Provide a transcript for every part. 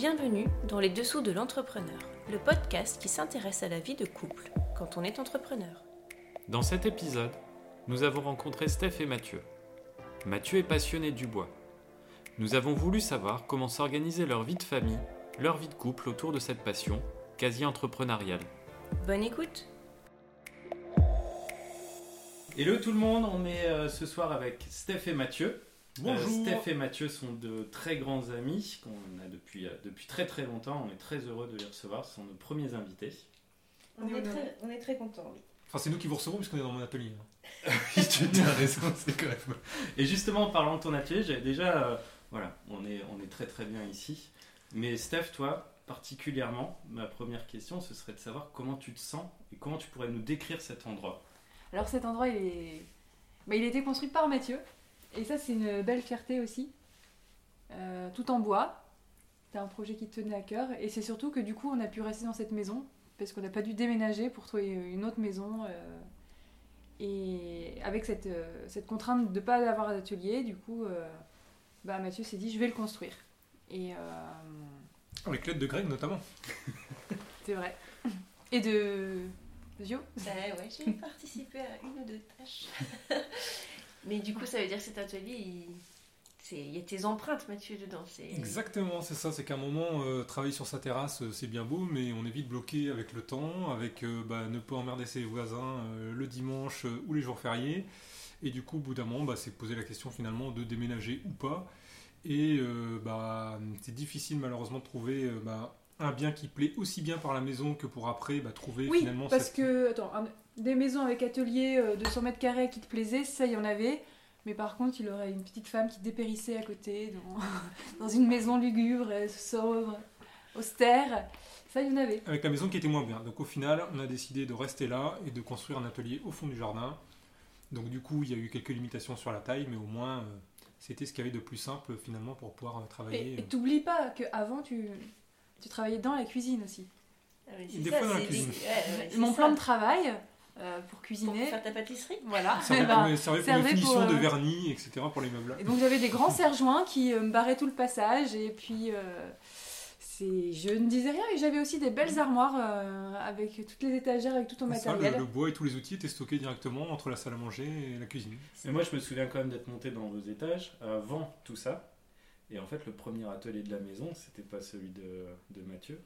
Bienvenue dans les dessous de l'entrepreneur, le podcast qui s'intéresse à la vie de couple quand on est entrepreneur. Dans cet épisode, nous avons rencontré Steph et Mathieu. Mathieu est passionné du bois. Nous avons voulu savoir comment s'organiser leur vie de famille, leur vie de couple autour de cette passion quasi entrepreneuriale. Bonne écoute Hello tout le monde, on est euh, ce soir avec Steph et Mathieu. Bonjour. Euh, Steph et Mathieu sont de très grands amis qu'on a depuis, euh, depuis très très longtemps. On est très heureux de les recevoir. Ce sont nos premiers invités. On, est très, on est très contents, oui. Enfin, c'est nous qui vous recevons puisqu'on est dans mon atelier. hein. Oui, tu as raison, c'est quand même. Et justement, en parlant de ton atelier, j'avais déjà. euh, voilà, on est, on est très très bien ici. Mais Steph, toi, particulièrement, ma première question, ce serait de savoir comment tu te sens et comment tu pourrais nous décrire cet endroit. Alors cet endroit, il, est... bah, il a été construit par Mathieu. Et ça, c'est une belle fierté aussi. Euh, tout en bois. C'était un projet qui te tenait à cœur. Et c'est surtout que du coup, on a pu rester dans cette maison. Parce qu'on n'a pas dû déménager pour trouver une autre maison. euh, et avec cette, euh, cette contrainte de ne pas avoir d'atelier, du coup, euh, bah, Mathieu s'est dit, je vais le construire. Et euh, Avec l'aide de Greg notamment. c'est vrai. Et de... de Gio? Bah ouais, j'ai participé à une ou deux tâches. Mais du coup, ça veut dire que cet atelier, il, y a tes empreintes, Mathieu, dedans. Exactement, c'est ça. C'est qu'à un moment, euh, travailler sur sa terrasse, euh, c'est bien beau, mais on est vite bloqué avec le temps, avec euh, bah, ne pas emmerder ses voisins euh, le dimanche euh, ou les jours fériés. Et du coup, au bout d'un moment, bah, c'est poser la question finalement de déménager ou pas. Et euh, bah, c'est difficile malheureusement de trouver euh, bah, un bien qui plaît aussi bien par la maison que pour après bah, trouver Oui, finalement parce cette- que, attends, un- des maisons avec atelier euh, de 100 mètres carrés qui te plaisaient, ça, il y en avait. Mais par contre, il aurait une petite femme qui dépérissait à côté, dans, dans une maison lugubre, sobre, austère. Ça, il y en avait. avec la maison qui était moins bien. Donc au final, on a décidé de rester là et de construire un atelier au fond du jardin. Donc du coup, il y a eu quelques limitations sur la taille, mais au moins, euh, c'était ce qu'il y avait de plus simple finalement pour pouvoir euh, travailler. Et t'oublies pas qu'avant, tu, tu travaillais dans la cuisine aussi. Ah, Des ça, fois dans la cuisine. ouais, ouais, c'est Mon ça. plan de travail euh, pour Pour cuisiner, faire ta pâtisserie voilà. Ça servait pour, servait pour servait les finitions pour, de euh, vernis, etc. pour les meubles. Et donc j'avais des grands serre-joints qui euh, me barraient tout le passage et puis euh, je ne disais rien et j'avais aussi des belles armoires euh, avec toutes les étagères avec tout ton Ça, le, matériel. le bois et tous les outils étaient stockés directement entre la salle à manger et la cuisine. Mais moi, je me souviens quand même d'être monté dans vos étages avant tout ça. Et en fait, le premier atelier de la maison, c'était pas celui de, de Mathieu.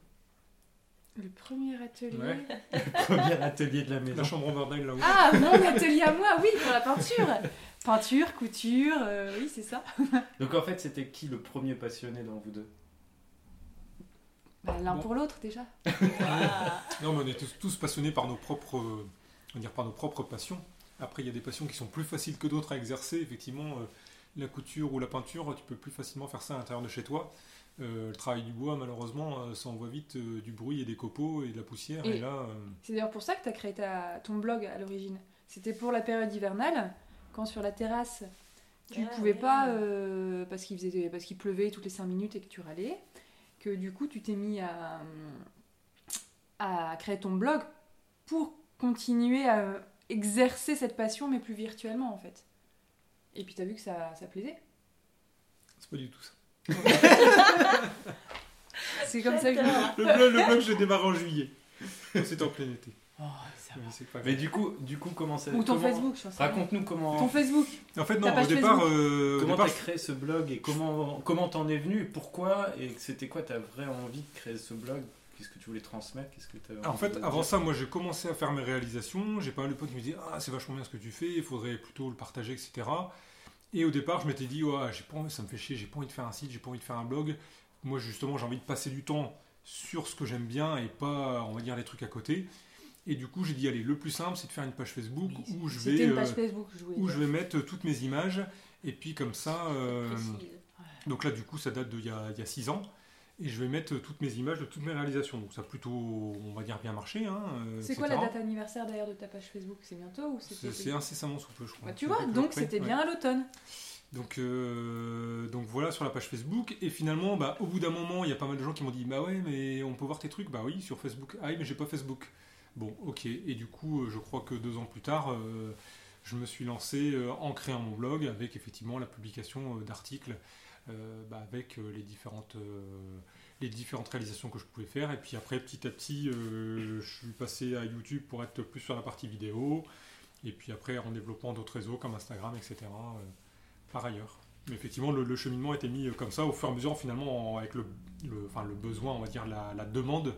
Le premier atelier. Ouais. Le premier atelier de la maison. La chambre en bordel là-haut. Ah mon atelier à moi oui pour la peinture. Peinture, couture, euh, oui c'est ça. Donc en fait, c'était qui le premier passionné dans vous deux? Bah, L'un Bon. pour l'autre déjà. Non, mais on est tous, tous passionnés par nos propres, on dire par nos propres passions. Après, il y a des passions qui sont plus faciles que d'autres à exercer. Effectivement, euh, la couture ou la peinture, tu peux plus facilement faire ça à l'intérieur de chez toi. Euh, le travail du bois, malheureusement, euh, ça envoie vite euh, du bruit et des copeaux et de la poussière. Et, Et- là, euh, C'est d'ailleurs pour ça que tu as créé ta, ton blog à l'origine. C'était pour la période hivernale, quand sur la terrasse, tu Ah, pouvais ouais. pas, euh, parce qu'il faisait, parce qu'il pleuvait toutes les 5 minutes et que tu râlais, que du coup tu t'es mis à, à créer ton blog pour continuer à exercer cette passion, mais plus virtuellement en fait. Et puis tu as vu que ça, ça plaisait. c'est pas du tout ça. C'est comme ça que je... Le blog, le blog, je démarre en juillet. C'est en plein été. Pas Mais du coup, du coup, comment ça Ou ton comment- Facebook, je pense. Raconte-nous comment. Ton Facebook. En fait, non, au départ, euh, Comment t'as créé ce blog et comment comment t'en es venu Pourquoi et c'était quoi ta vraie envie de créer ce blog? Qu'est-ce que tu voulais transmettre? Qu'est-ce que t'avais En fait, avant ça, moi j'ai commencé à faire mes réalisations. J'ai pas mal de potes qui me disaient Ah, c'est vachement bien ce que tu fais, il faudrait plutôt le partager, etc. Et au départ, je m'étais dit Ouais, j'ai pas envie, ça me fait chier, j'ai pas envie de faire un site, j'ai pas envie de faire un blog. Moi, justement, j'ai envie de passer du temps sur ce que j'aime bien et pas, on va dire, les trucs à côté. Et du coup, j'ai dit Allez, le plus simple, c'est de faire une page Facebook Oui, où je vais. une page euh, Facebook, je voulais où je vais mettre toutes mes images et puis comme ça euh, donc là du coup ça date d'il y y a six ans et je vais mettre toutes mes images de toutes mes réalisations. Donc ça a plutôt on va dire bien marché hein, euh, C'est quoi la date anniversaire d'ailleurs de ta page Facebook? C'est bientôt ou c'est incessamment sous peu je crois. Bah, tu vois, donc c'était ouais. bien à l'automne. donc, euh, donc voilà sur la page Facebook. Et finalement bah, au bout d'un moment il y a pas mal de gens qui m'ont dit bah ouais mais on peut voir tes trucs. Bah oui sur Facebook. Ah mais j'ai pas Facebook. Bon ok. Et du coup euh, je crois que deux ans plus tard euh, je me suis lancé euh, en créant mon blog avec effectivement la publication euh, d'articles euh, bah, avec euh, les différentes euh, les différentes réalisations que je pouvais faire. Et puis après, petit à petit, euh, je suis passé à YouTube pour être plus sur la partie vidéo. Et puis après, en développant d'autres réseaux comme Instagram, etc. euh, par ailleurs. Mais effectivement, le, le cheminement été mis euh, comme ça au fur et à mesure, finalement, en- avec le, enfin, le besoin, on va dire, la, demande euh,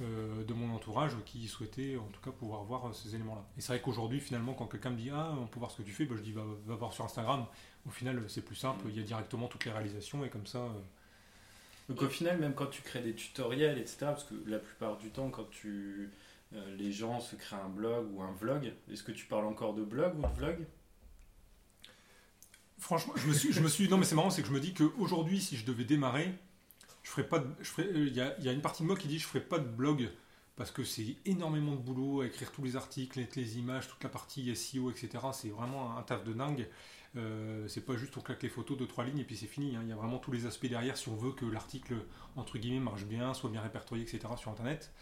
de mon entourage qui souhaitait en tout cas pouvoir voir euh, ces éléments-là. Et c'est vrai qu'aujourd'hui, finalement, quand quelqu'un me dit Ah, on peut voir ce que tu fais, bah, je dis va, va voir sur Instagram. Au final, euh, c'est plus simple, il y a directement toutes les réalisations et comme ça. euh, Donc au final, même quand tu crées des tutoriels, etc., parce que la plupart du temps, quand tu, euh, les gens se créent un blog ou un vlog, est-ce que tu parles encore de blog ou de vlog? Franchement, je me suis, je me suis, non mais c'est marrant, c'est que je me dis qu'aujourd'hui, si je devais démarrer, je ferais pas, de- euh, il y, a, une partie de moi qui dit je ferais pas de blog parce que c'est énormément de boulot à écrire tous les articles, les, les images, toute la partie SEO, etc. C'est vraiment un taf de dingue. Euh, c'est pas juste on claque les photos de trois lignes et puis c'est fini. hein. Il y a vraiment tous les aspects derrière si on veut que l'article entre guillemets marche bien, soit bien répertorié, etc. sur Internet.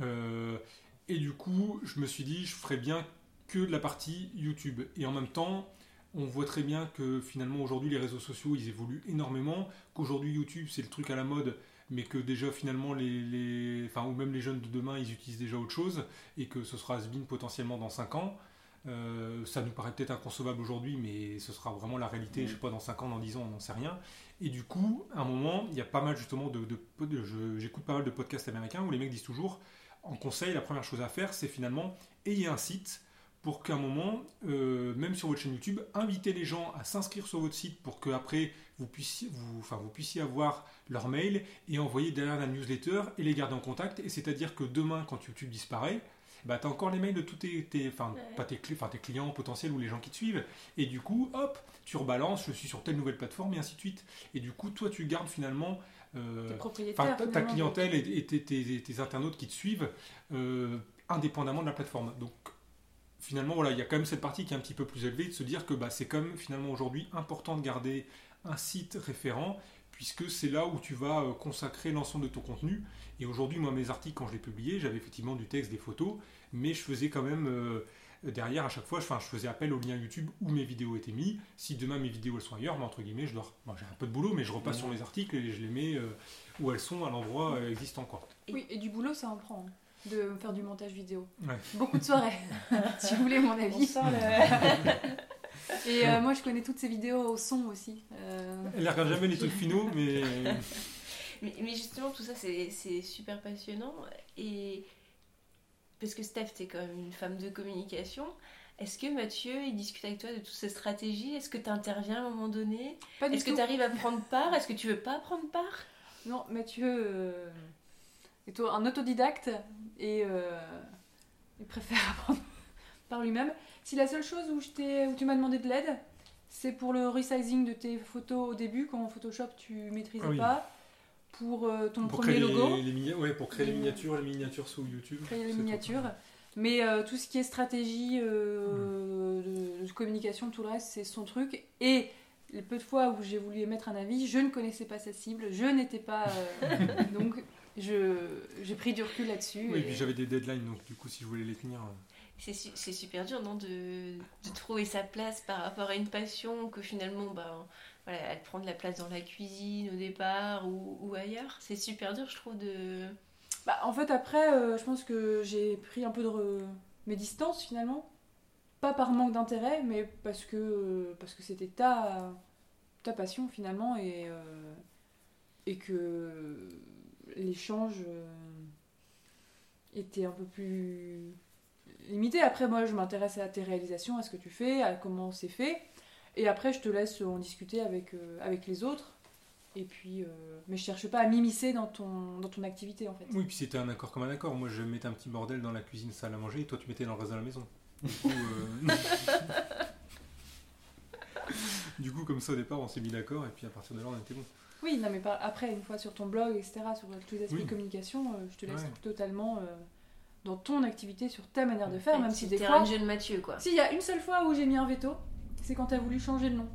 Euh, et du coup, je me suis dit je ferais bien que de la partie YouTube. Et en même temps, on voit très bien que finalement aujourd'hui les réseaux sociaux ils évoluent énormément, qu'aujourd'hui YouTube c'est le truc à la mode, mais que déjà finalement les, les- enfin ou même les jeunes de demain ils utilisent déjà autre chose et que ce sera has potentiellement dans 5 ans. Euh, ça nous paraît peut-être inconcevable aujourd'hui, mais ce sera vraiment la réalité, je sais pas, dans 5 ans, dans 10 ans, on n'en sait rien. Et du coup, à un moment, il y a pas mal justement de... de- J'écoute pas mal de podcasts américains où les mecs disent toujours, en conseil, la première chose à faire, c'est finalement, ayez un site pour qu'à un moment, euh, même sur votre chaîne YouTube, invitez les gens à s'inscrire sur votre site pour qu'après, vous puissiez, vous, enfin, vous puissiez avoir leur mail et envoyer derrière la newsletter et les garder en contact. Et c'est-à-dire que demain, quand YouTube disparaît, bah, tu as encore les mails de tous tes, tes- enfin, Ouais. pas tes, cli- enfin, tes clients potentiels ou les gens qui te suivent. Et du coup, hop, tu rebalances, je suis sur telle nouvelle plateforme et ainsi de suite. Et du coup, toi, tu gardes finalement euh, ta, clientèle et, et tes, tes- tes internautes qui te suivent euh, indépendamment de la plateforme. Donc finalement, voilà, il y a quand même cette partie qui est un petit peu plus élevée de se dire que bah, c'est quand même finalement aujourd'hui important de garder un site référent puisque c'est là où tu vas euh, consacrer l'ensemble de ton contenu. Et aujourd'hui, moi, mes articles, quand je les publiais, j'avais effectivement du texte, des photos, mais je faisais quand même euh, derrière à chaque fois, je, enfin, je faisais appel au lien YouTube où mes vidéos étaient mises. Si demain mes vidéos elles sont ailleurs, bah, entre guillemets, je dois, bon, j'ai un peu de boulot, mais je repasse sur mes articles et je les mets euh, où elles sont à l'endroit euh, existant, quoi. Oui, et du boulot, ça en prend. hein, De faire du montage vidéo. Ouais. Beaucoup de soirées, si vous voulez mon On avis. le... Et euh, moi, je connais toutes ces vidéos au son aussi. Euh, Elle ne regarde jamais les trucs finaux, mais Mais, mais justement, tout ça, c'est c'est super passionnant. Et parce que Steph, t'es quand même une femme de communication. Est-ce que Mathieu, il discute avec toi de toutes ces stratégies? Est-ce que tu interviens à un moment donné? Pas du Est-ce que tu arrives à prendre part? Est-ce que tu veux pas prendre part? Non, Mathieu euh, est un autodidacte et euh, il préfère apprendre par lui-même. Si la seule chose où, je où tu m'as demandé de l'aide, c'est pour le resizing de tes photos au début, quand en Photoshop tu maîtrisais Ah oui. pas, pour euh, ton pour premier logo, les, les mini- ouais, pour créer les miniatures, les miniatures sous YouTube. créer les miniatures. Mais euh, tout ce qui est stratégie euh, de, de communication, tout le reste, c'est son truc. Et les peu de fois où j'ai voulu émettre un avis, je ne connaissais pas sa cible, je n'étais pas. euh, donc, j'ai pris du recul là-dessus. Oui, et puis j'avais des deadlines, donc du coup, si je voulais les tenir. euh, C'est su- c'est super dur, non, de, de trouver sa place par rapport à une passion que finalement, bah, voilà, elle prend de la place dans la cuisine au départ ou, ou ailleurs. C'est super dur, je trouve, de... Bah, en fait, après, euh, je pense que j'ai pris un peu de re- mes distances finalement. Pas par manque d'intérêt, mais parce que euh, parce que c'était ta, ta passion finalement et, euh, et que l'échange euh, était un peu plus limité. Après, moi, je m'intéresse à tes réalisations, à ce que tu fais, à comment c'est fait. Et après, je te laisse en discuter avec, euh, avec les autres. Et puis, euh, mais je cherche pas à m'immiscer dans ton, dans ton activité en fait. Oui, puis c'était un accord comme un accord. Moi, je mettais un petit bordel dans la cuisine, salle à manger, et toi, tu mettais dans le reste de la maison. Du coup, euh, du coup, comme ça, au départ, on s'est mis d'accord, et puis à partir de là, on était bon. Oui, non, mais par- après, une fois sur ton blog, etc., sur tous les aspects Oui. de communication, euh, je te laisse Ouais. totalement euh, dans ton activité, sur ta manière de faire, même si des fois. jeu de Mathieu, quoi. S'il y a une seule fois où j'ai mis un veto, c'est quand tu as voulu changer le nom.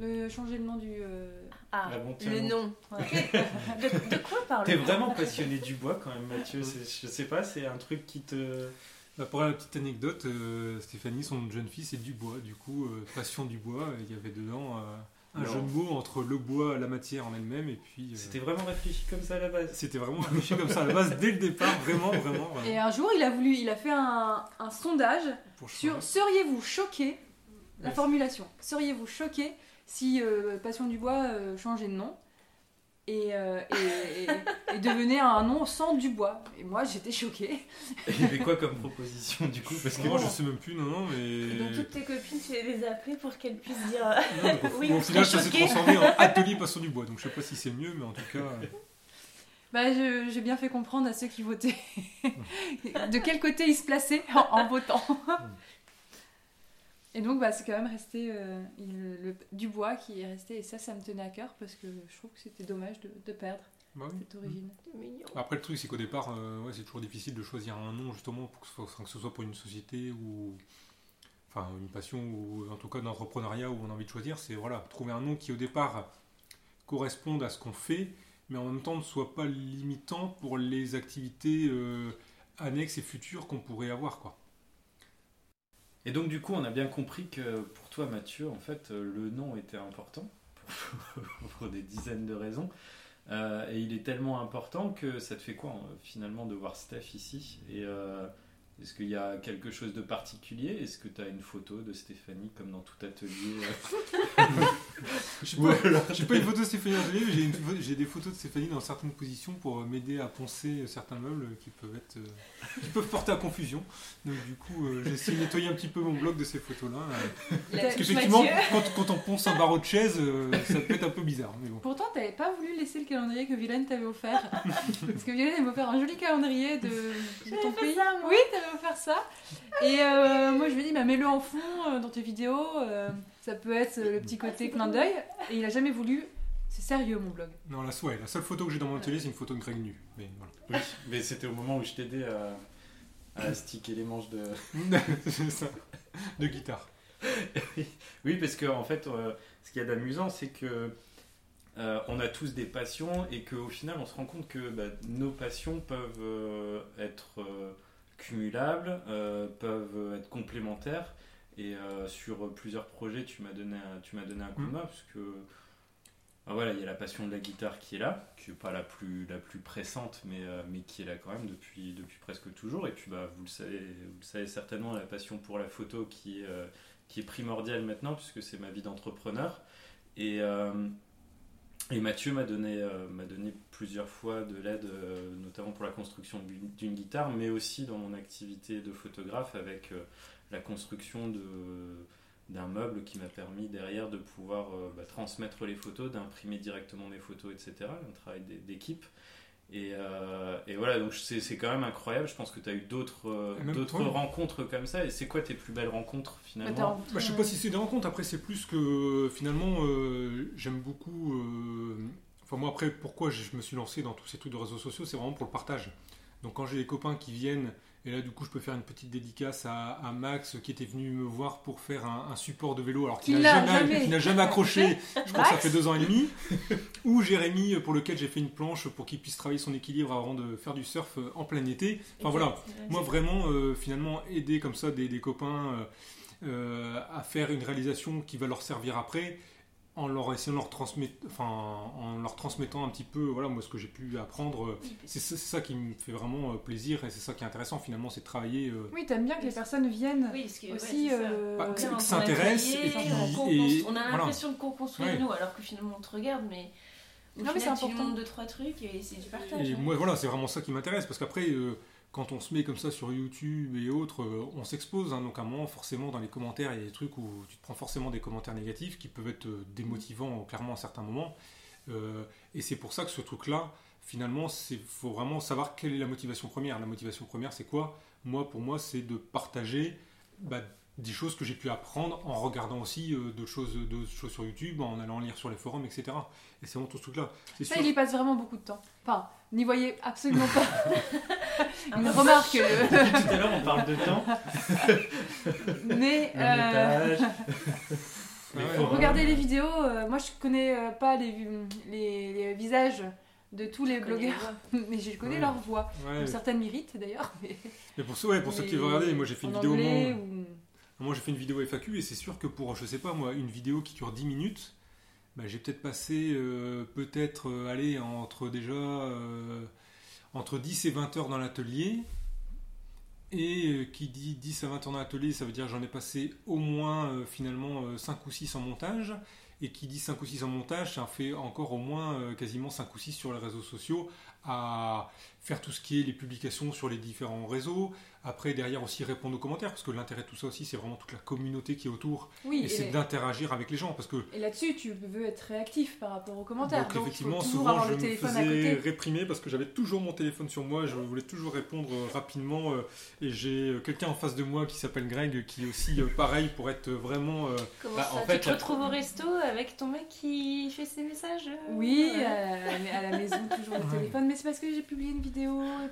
Euh, changer le nom du. euh, Ah, le bon. nom. de, de quoi parle T'es vraiment passionné du bois quand même, Mathieu. C'est- Je sais pas, c'est un truc qui te. Bah, pour la petite anecdote, euh, Stéphanie, son jeune fils, c'est du bois. Du coup, euh, passion du bois, il y avait dedans euh, un Non. jeu de mots entre le bois, la matière en elle-même, et puis. euh, C'était vraiment réfléchi comme ça à la base. C'était vraiment réfléchi comme ça à la base dès le départ, vraiment, vraiment. vraiment. Et un jour, il a voulu, il a fait un, un sondage Pour sur seriez-vous choqué La formulation. Seriez-vous choqué si euh, Passion du bois euh, changeait de nom? Et, euh, et, et- et devenait un nom sans du bois Et moi, j'étais choquée. Et il y avait quoi comme proposition du coup? Parce que Moi, je sais même plus, non, non, mais. Et donc toutes tes copines, tu les as appelées pour qu'elles puissent dire. Non, donc, Oui, au final, ça s'est transformé en atelier passion du bois. Donc, je sais pas si c'est mieux, mais en tout cas. euh, Bah, j'ai bien fait comprendre à ceux qui votaient de quel côté ils se plaçaient en, en votant. Et donc, bah, c'est quand même resté euh, il- le, du bois qui est resté. Et ça, ça me tenait à cœur parce que je trouve que c'était dommage de, de perdre bah oui. cette origine. C'est mignon. Après, le truc, c'est qu'au départ, euh, ouais, c'est toujours difficile de choisir un nom, justement, pour que ce soit, que ce soit pour une société ou. Enfin, une passion, ou en tout cas d'entrepreneuriat où on a envie de choisir. C'est voilà, trouver un nom qui, au départ, corresponde à ce qu'on fait, mais en même temps ne soit pas limitant pour les activités euh, annexes et futures qu'on pourrait avoir, quoi. Et donc du coup, on a bien compris que pour toi, Mathieu, en fait, euh, le nom était important pour, des dizaines de raisons. Euh, et il est tellement important que ça te fait quoi euh, finalement de voir Steph ici? Est-ce qu'il y a quelque chose de particulier? Est-ce que tu as une photo de Stéphanie comme dans tout atelier euh? Je J'ai pas une photo de Stéphanie Angelier, mais j'ai des photos de Stéphanie dans certaines positions pour euh, m'aider à poncer certains meubles qui peuvent être euh, qui peuvent porter à confusion. Donc du coup, euh, j'ai essayé de nettoyer un petit peu mon blog de ces photos-là. euh, parce qu'effectivement, quand, quand on ponce un barreau de chaise, euh, ça peut être un peu bizarre. Mais bon. Pourtant, t'avais pas voulu laisser le calendrier que Violaine t'avait offert. Parce que Violaine, m'a offert un joli calendrier de, de ton fait pays. ça, moi. Oui, offert ça. Et euh, moi, je lui ai dit, bah, mets-le en fond euh, dans tes vidéos. euh, ça peut être euh, le petit côté clin d'œil. Et il a jamais voulu. C'est sérieux, mon blog. Non, la, ouais, la seule photo que j'ai dans mon atelier, c'est une photo de Greg nu. Mais voilà. Oui, mais c'était au moment où je t'aidais à, à sticker les manches de. c'est ça. De guitare. Oui, parce que en fait, euh, ce qu'il y a d'amusant, c'est que euh, on a tous des passions et qu'au final, on se rend compte que bah, nos passions peuvent euh, être euh, cumulables, euh, peuvent être complémentaires. Et euh, sur plusieurs projets, tu m'as donné, un- tu m'as donné un coup de Mm. main parce que bah, voilà, il y a la passion de la guitare qui est là, qui n'est pas la plus, la plus pressante, mais, euh, mais qui est là quand même depuis, depuis presque toujours. Et puis, bah, vous, le savez, vous le savez certainement, la passion pour la photo qui est, euh, qui est primordiale maintenant, puisque c'est ma vie d'entrepreneur. Et, euh, et Mathieu m'a donné, euh, donné plusieurs fois de l'aide, euh, notamment pour la construction d'une- guitare, mais aussi dans mon activité de photographe avec euh, la construction d'un meuble qui m'a permis derrière de pouvoir bah, transmettre les photos, d'imprimer directement mes photos, etc. Un travail d'é- d'équipe. Et, euh, et voilà, donc c'est c'est quand même incroyable. Je pense que tu as eu d'autres euh, rencontres comme ça. Et c'est quoi tes plus belles rencontres Bah, finalement rencontré Bah, je sais pas si c'est des rencontres, après c'est plus que finalement euh, j'aime beaucoup. euh, Enfin, moi après, pourquoi je me suis lancé dans tous ces trucs de réseaux sociaux, c'est vraiment pour le partage. Donc quand j'ai des copains qui viennent, et là du coup je peux faire une petite dédicace à, à Max qui était venu me voir pour faire un, un support de vélo alors qu'il n'a jamais, jamais. accroché, je crois que ça fait deux ans et demi. Ou Jérémy pour lequel j'ai fait une planche pour qu'il puisse travailler son équilibre avant de faire du surf euh, en plein été. Enfin voilà, moi, vraiment, euh, finalement, aider comme ça des, des copains euh, euh, à faire une réalisation qui va leur servir après, en leur essayant leur transmettre, enfin, en leur transmettant un petit peu, voilà, moi, ce que j'ai pu apprendre. euh, C'est ça, qui me fait vraiment euh, plaisir et c'est ça qui est intéressant finalement, c'est de travailler. euh, Oui, t'aimes bien que les personnes viennent Oui, parce que ouais, aussi. ça. euh, Bah, Bien, que on s'intéresse, atelier, et puis- on, on a voilà. l'impression qu'on construit Ouais. nous, alors que finalement on te regarde, mais au Non, mais c'est tu important. montres deux trois trucs et c'est du partage. Et hein. moi, voilà, c'est vraiment ça qui m'intéresse, parce qu'après, euh, quand on se met comme ça sur YouTube et autres, euh, on s'expose. hein, donc, à un moment, forcément, dans les commentaires, il y a des trucs où tu te prends forcément des commentaires négatifs qui peuvent être euh, démotivants, clairement, à certains moments. Euh, et c'est pour ça que ce truc-là, finalement, il faut vraiment savoir quelle est la motivation première. La motivation première, c'est quoi? Moi, pour moi, c'est de partager bah, des choses que j'ai pu apprendre en regardant aussi euh, d'autres choses, d'autres choses sur YouTube, en allant lire sur les forums, etc. Et c'est vraiment tout ce truc-là. C'est Ça, sûr- il y passe vraiment beaucoup de temps. Enfin, n'y voyez absolument pas Un une remarque. euh, Tout à l'heure, on parle de temps, mais le euh, ouais. regardez les vidéos. euh, moi, je connais euh, pas les, les, les visages de tous les blogueurs, mais je connais Ouais. leur voix. Ouais, Donc, certaines méritent d'ailleurs. Mais, Mais pour, ceux, ouais, pour ceux qui veulent regarder, moi j'ai fait une vidéo ou- Moi j'ai fait une vidéo FAQ et c'est sûr que pour, je sais pas moi, une vidéo qui dure 10 minutes, bah, j'ai peut-être passé euh, peut-être euh, aller entre déjà euh, entre 10 et 20 heures dans l'atelier. Et euh, qui dit 10 à 20 heures dans l'atelier, ça veut dire j'en ai passé au moins finalement euh, 5 ou 6 en montage. Et qui dit 5 ou 6 en montage, ça fait encore au moins quasiment 5 ou 6 sur les réseaux sociaux faire tout ce qui est les publications sur les différents réseaux. Après, derrière aussi répondre aux commentaires, parce que l'intérêt de tout ça aussi, c'est vraiment toute la communauté qui est autour. Oui, Et, et, c'est d'interagir avec les gens, parce que et là-dessus, tu veux être réactif par rapport aux commentaires. donc, Donc, effectivement, il faut toujours souvent avoir je le me faisais réprimer parce que j'avais toujours mon téléphone sur moi, je voulais toujours répondre euh, rapidement. euh, et j'ai euh, quelqu'un en face de moi qui s'appelle Greg, qui est aussi pareil pour être vraiment. Comment Bah, ça en fait, Tu te retrouves au resto avec ton mec qui fait ses messages Oui, ouais. euh, à la maison, toujours le téléphone. Mais c'est parce que j'ai publié une vidéo.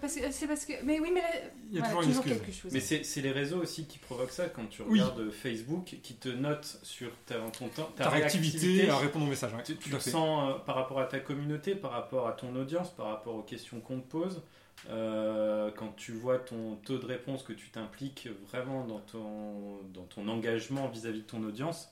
Parce que- C'est parce que. Mais oui, mais là, Il y a voilà, toujours une excuse. quelque chose. Mais c'est les réseaux aussi qui provoquent ça quand tu Oui. regardes Facebook, qui te notent sur ta, ton temps, ta, ta réactivité à répondre aux messages. ouais, Tu, sens euh, par rapport à ta communauté, par rapport à ton audience, par rapport aux questions qu'on te pose, euh, quand tu vois ton taux de réponse, que tu t'impliques vraiment dans ton, dans ton engagement vis-à-vis de ton audience,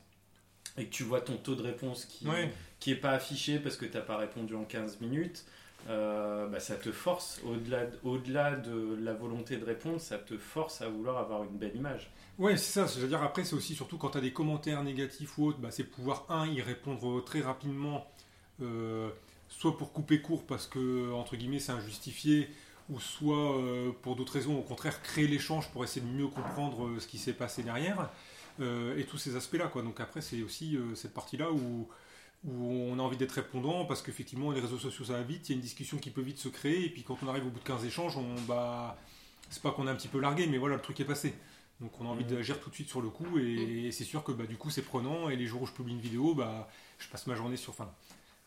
et que tu vois ton taux de réponse qui Ouais. qui est pas affiché parce que tu n'as pas répondu en 15 minutes, euh, bah, ça te force, au-delà de, au-delà de la volonté de répondre, ça te force à vouloir avoir une belle image. Ouais, c'est ça. C'est-à-dire après, c'est aussi surtout quand tu as des commentaires négatifs ou autres, bah, c'est pouvoir un y répondre très rapidement, euh, soit pour couper court parce que entre guillemets c'est injustifié, ou soit euh, pour d'autres raisons, au contraire créer l'échange pour essayer de mieux comprendre ce qui s'est passé derrière et tous ces aspects-là. Donc après, c'est aussi cette partie-là où où on a envie d'être répondant parce qu'effectivement les réseaux sociaux ça va vite, il y a une discussion qui peut vite se créer et puis quand on arrive au bout de 15 échanges, on bah c'est pas qu'on est un petit peu largué mais voilà le truc est passé. Donc on a envie Mhm. d'agir tout de suite sur le coup et, c'est sûr que bah, du coup c'est prenant et les jours où je publie une vidéo, bah je passe ma journée sur enfin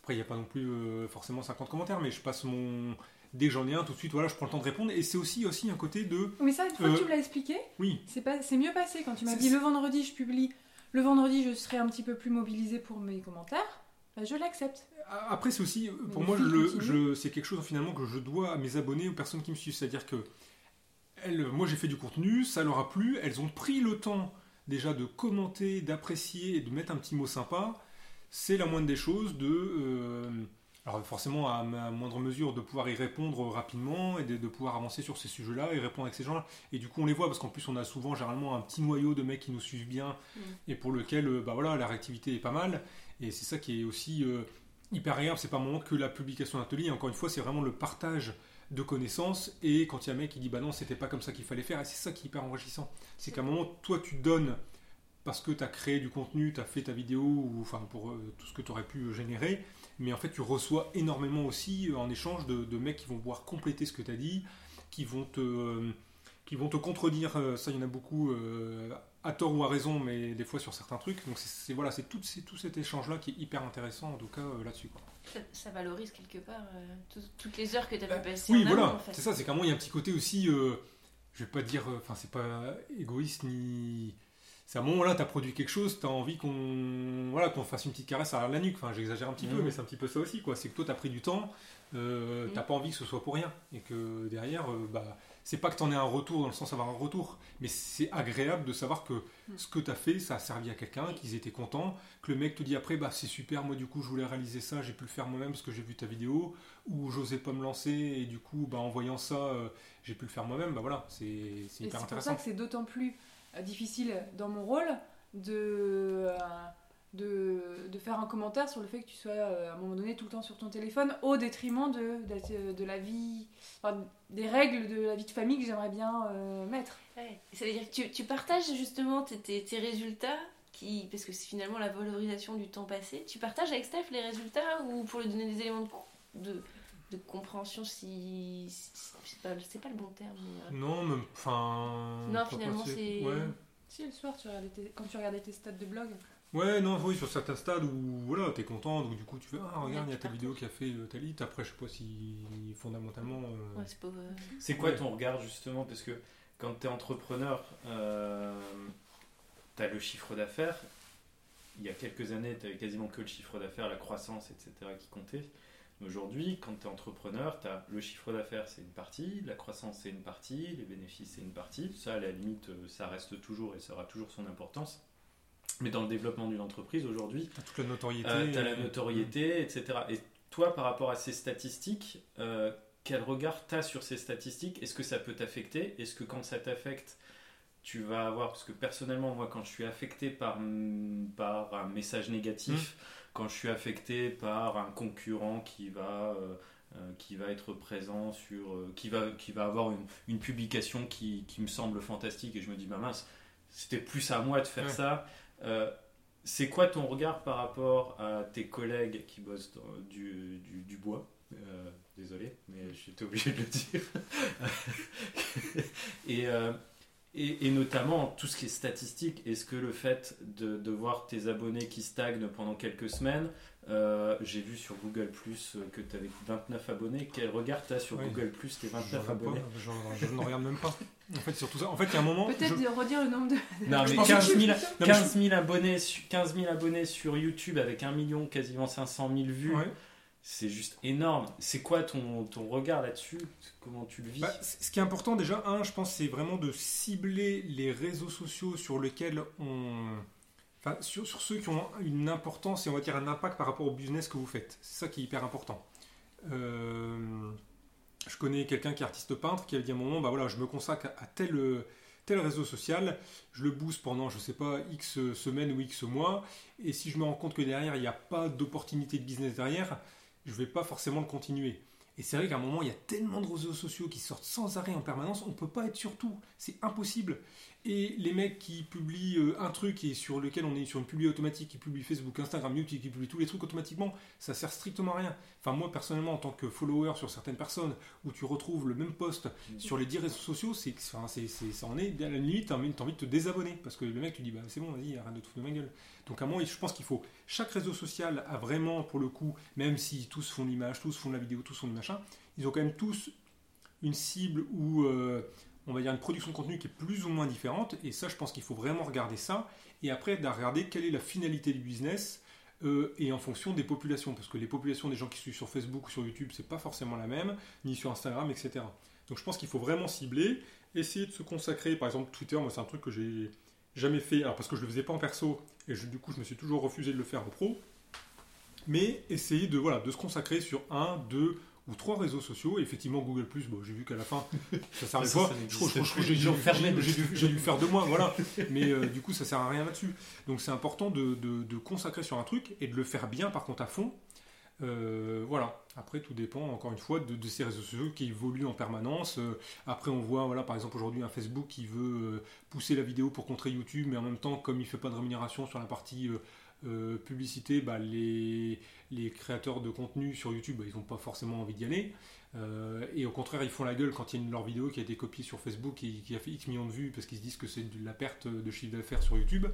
après il n'y a pas non plus euh, forcément 50 commentaires mais je passe mon dès que j'en ai un tout de suite voilà je prends le temps de répondre et c'est aussi aussi un côté de Mais ça, une fois Euh, que tu me l'as expliqué, oui c'est pas, c'est mieux passé quand tu m'as dit le vendredi je publie, le vendredi je serai un petit peu plus mobilisée pour mes commentaires. Bah, je l'accepte. Après, c'est aussi, pour le moi, je, c'est quelque chose finalement que je dois à mes abonnés, aux personnes qui me suivent. C'est-à-dire que elles, moi, j'ai fait du contenu, ça leur a plu, elles ont pris le temps déjà de commenter, d'apprécier et de mettre un petit mot sympa. C'est la moindre des choses de. euh, alors, forcément, à, ma moindre mesure, de pouvoir y répondre rapidement et de, de pouvoir avancer sur ces sujets-là et répondre avec ces gens-là. Et du coup, on les voit parce qu'en plus, on a souvent généralement un petit noyau de mecs qui nous suivent bien Mm. et pour lequel euh, bah voilà, la réactivité est pas mal. Et c'est ça qui est aussi euh, hyper agréable. C'est pas moment que la publication d'atelier. Encore une fois, c'est vraiment le partage de connaissances. Et quand il y a un mec qui dit bah non, c'était pas comme ça qu'il fallait faire, et c'est ça qui est hyper enrichissant. C'est qu'à un moment, toi, tu donnes parce que tu as créé du contenu, tu as fait ta vidéo, ou enfin pour euh, tout ce que tu aurais pu euh, générer. Mais en fait, tu reçois énormément aussi en échange de, mecs qui vont pouvoir compléter ce que tu as dit, qui vont te. qui vont te contredire, ça il y en a beaucoup, à tort ou à raison, mais des fois sur certains trucs. Donc c'est- c'est voilà, c'est tout, c'est tout cet échange-là qui est hyper intéressant en tout cas euh, là-dessus. Ça, ça valorise quelque part euh, tout- toutes les heures que tu as Bah, pu passer Oui, en voilà, en fait. c'est ça, c'est qu'à un moment il y a un petit côté aussi, euh, je vais pas dire, euh, enfin c'est pas égoïste ni. C'est à un moment là, tu as produit quelque chose, tu as envie qu'on voilà, qu'on fasse une petite caresse à la nuque. Enfin, j'exagère un petit peu, Mhm. mais c'est un petit peu ça aussi. quoi. C'est que toi, tu as pris du temps, euh, Mhm. t'as pas envie que ce soit pour rien. Et que derrière, euh, bah, c'est pas que tu en aies un retour dans le sens d'avoir un retour, mais c'est agréable de savoir que ce que tu as fait, ça a servi à quelqu'un, qu'ils étaient contents, que le mec te dit après, bah c'est super, moi du coup, je voulais réaliser ça, j'ai pu le faire moi-même parce que j'ai vu ta vidéo, ou j'osais pas me lancer, et du coup, bah, en voyant ça, euh, j'ai pu le faire moi-même. Bah voilà, c'est c'est Et hyper c'est pour ça intéressant. que c'est d'autant plus euh, difficile dans mon rôle de, euh, de, de faire un commentaire sur le fait que tu sois euh, à un moment donné tout le temps sur ton téléphone au détriment de, de, de la vie, enfin, des règles de la vie de famille que j'aimerais bien euh, mettre. Ouais. Ça veut dire que tu, tu partages justement tes, tes- tes résultats, qui, parce que c'est finalement la valorisation du temps passé. Tu partages avec Steph les résultats ou pour lui donner des éléments de, de, de compréhension si. si- c'est pas, c'est pas le bon terme. mais, euh, Non, mais enfin. Non, finalement, c'est- Ouais. Si le soir, tu regardais tes- quand tu regardais tes stats de blog, Ouais, non, oui, sur certains stades où voilà, t'es content, donc du coup tu fais Ah, regarde, il y a telle vidéo qui a fait euh, telle hit. Après, je sais pas si fondamentalement. euh, ouais, c'est pas. euh, C'est quoi Ouais. ton regard justement? Parce que quand tu es entrepreneur, euh, tu as le chiffre d'affaires. Il y a quelques années, tu quasiment que le chiffre d'affaires, la croissance, etc. qui comptait. Aujourd'hui, quand tu es entrepreneur, tu as le chiffre d'affaires, c'est une partie, la croissance, c'est une partie, les bénéfices, c'est une partie. Ça, à la limite, euh, ça reste toujours et ça aura toujours son importance. Mais dans le développement d'une entreprise aujourd'hui, toute la notoriété. euh, tu as la euh, notoriété, etc. Et toi, par rapport à ces statistiques, euh, quel regard tu as sur ces statistiques? Est-ce que ça peut t'affecter? Est-ce que quand ça t'affecte, tu vas avoir... Parce que personnellement, moi, quand je suis affecté par, par un message négatif, quand je suis affecté par un concurrent qui va... euh, qui va être présent sur qui va qui va avoir une, une publication qui, qui me semble fantastique et je me dis bah mince c'était plus à moi de faire ça Euh, c'est quoi ton regard par rapport à tes collègues qui bossent dans du, du, bois Euh, Désolé, mais j'étais obligé de le dire. et, euh, et, et notamment tout ce qui est statistique. Est-ce que le fait de, de voir tes abonnés qui stagnent pendant quelques semaines, euh, j'ai vu sur Google Plus que tu avais 29 abonnés. Quel regard tu as sur Ouais. Google Plus tes je 29 regarde pas, abonnés je, je ne regarde même pas. En fait, surtout ça. En fait, il y a un moment. Peut-être je- de redire le nombre de. Non, mais pense 15 que- 000, Non, mais 15 000 abonnés, su- 15 000 abonnés sur YouTube avec 1 million, quasiment 500 000 vues. Ouais. C'est juste énorme. C'est quoi ton, ton regard là-dessus? Comment tu le vis? Bah, ce qui est important déjà, un, je pense, c'est vraiment de cibler les réseaux sociaux sur lesquels on... Enfin, sur, ceux qui ont une importance et on va dire un impact par rapport au business que vous faites. C'est ça qui est hyper important. Euh, je connais quelqu'un qui est artiste peintre qui a dit à un moment, bah voilà, je me consacre à tel, réseau social, je le booste pendant, je sais pas, X semaines ou X mois, et si je me rends compte que derrière, il n'y a pas d'opportunité de business derrière, je vais pas forcément le continuer. Et c'est vrai qu'à un moment, il y a tellement de réseaux sociaux qui sortent sans arrêt en permanence, on ne peut pas être sur tout. C'est impossible. Et les mecs qui publient euh, un truc et sur lequel on est sur une publi automatique, qui publient Facebook, Instagram, YouTube, qui publient tous les trucs automatiquement, ça sert strictement à rien. Enfin, moi, personnellement, en tant que follower sur certaines personnes, où tu retrouves le même post sur les 10 réseaux sociaux, c'est, enfin, c'est, ça en est, à la limite, t'as envie, envie de te désabonner. Parce que le mec, tu dis, bah, c'est bon, vas-y, arrête de te foutre de ma gueule. Donc, à moment, je pense qu'il faut. Chaque réseau social a vraiment, pour le coup, même si tous font l'image, tous font la vidéo, tous font le machin, ils ont quand même tous une cible ou on va dire une production de contenu qui est plus ou moins différente. Et ça, je pense qu'il faut vraiment regarder ça. Et après, de regarder quelle est la finalité du business euh, et en fonction des populations. Parce que les populations des gens qui suivent sur Facebook ou sur YouTube, c'est pas forcément la même, ni sur Instagram, etc. Donc je pense qu'il faut vraiment cibler, essayer de se consacrer. Par exemple, Twitter, moi, c'est un truc que j'ai jamais fait. Alors parce que je le faisais pas en perso et du coup, je me suis toujours refusé de le faire en pro. Mais essayer de, voilà, de se consacrer sur un, deux ou trois réseaux sociaux. Et effectivement, Google, bon, j'ai vu qu'à la fin, ça Je crois- crois que plus. j'ai dû- faire deux mois, voilà. Mais euh, du coup, ça sert à rien là-dessus. Donc c'est important de, de, de consacrer sur un truc et de le faire bien, par contre, à fond. Euh, voilà. Après, tout dépend, encore une fois, de, de ces réseaux sociaux qui évoluent en permanence. Euh, après, on voit, voilà, par exemple, aujourd'hui, un Facebook qui veut pousser la vidéo pour contrer YouTube, mais en même temps, comme il ne fait pas de rémunération sur la partie euh, publicité, bah, les, les créateurs de contenu sur YouTube, bah, ils n'ont pas forcément envie d'y aller. Euh, et au contraire, ils font la gueule quand il y a une de leurs vidéos qui a été copiée sur Facebook et qui a fait X millions de vues parce qu'ils se disent que c'est de la perte de chiffre d'affaires sur YouTube.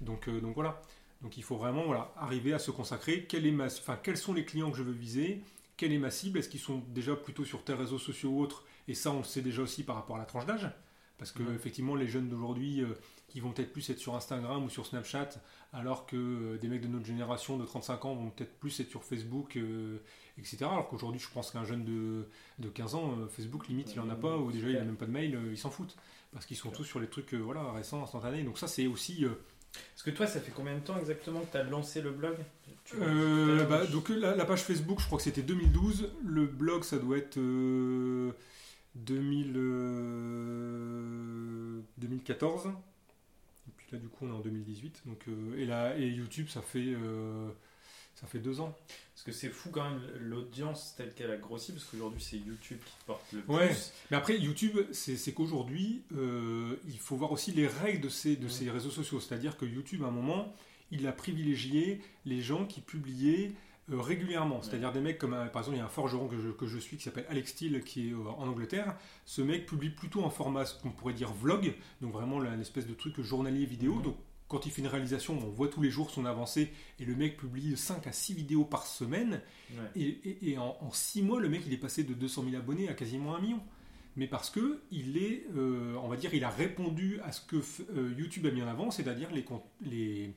Donc, euh, donc voilà. Donc il faut vraiment voilà, arriver à se consacrer. Quelle est ma, enfin, quels sont les clients que je veux viser? Quelle est ma cible? Est-ce qu'ils sont déjà plutôt sur tes réseaux sociaux ou autres? Et ça, on le sait déjà aussi par rapport à la tranche d'âge. Parce que Ouais. effectivement, les jeunes d'aujourd'hui, euh, qui vont peut-être plus être sur Instagram ou sur Snapchat, alors que euh, des mecs de notre génération de 35 ans vont peut-être plus être sur Facebook, euh, etc. Alors qu'aujourd'hui, je pense qu'un jeune de, de 15 ans, euh, Facebook, limite, il en a pas, ou déjà il n'a même pas de mail, euh, ils s'en foutent. Parce qu'ils sont tous sur les trucs voilà, récents, instantanés. Donc ça, c'est aussi... Parce que toi, ça fait combien de temps exactement que tu as lancé le blog? Tu- Euh, bah, donc la, la page Facebook, je crois que c'était 2012. Le blog, ça doit être euh, 2000, euh, 2014. Là, du coup, on est en 2018. Donc, euh, et, là, et YouTube, ça fait, euh, ça fait deux ans. Parce que c'est fou quand même l'audience telle qu'elle a grossi, parce qu'aujourd'hui c'est YouTube qui porte le Ouais. plus. Mais après, YouTube, c'est qu'aujourd'hui, euh, il faut voir aussi les règles de ces, de Ouais. ces réseaux sociaux. C'est-à-dire que YouTube, à un moment, il a privilégié les gens qui publiaient euh, régulièrement. C'est-à-dire des mecs comme, euh, par exemple, il y a un forgeron que je, que je suis qui s'appelle Alex Steele, qui est euh, en Angleterre. Ce mec publie plutôt en format, ce qu'on pourrait dire vlog, donc vraiment une espèce de truc journalier vidéo. Donc, quand il fait une réalisation, on voit tous les jours son avancée, et le mec publie 5 à 6 vidéos par semaine. Ouais. Et, et- et en, 6 mois, le mec, il est passé de 200 000 abonnés à quasiment un million. Mais parce que il est, euh, on va dire, il a répondu à ce que euh, YouTube a mis en avant, c'est-à-dire les, les,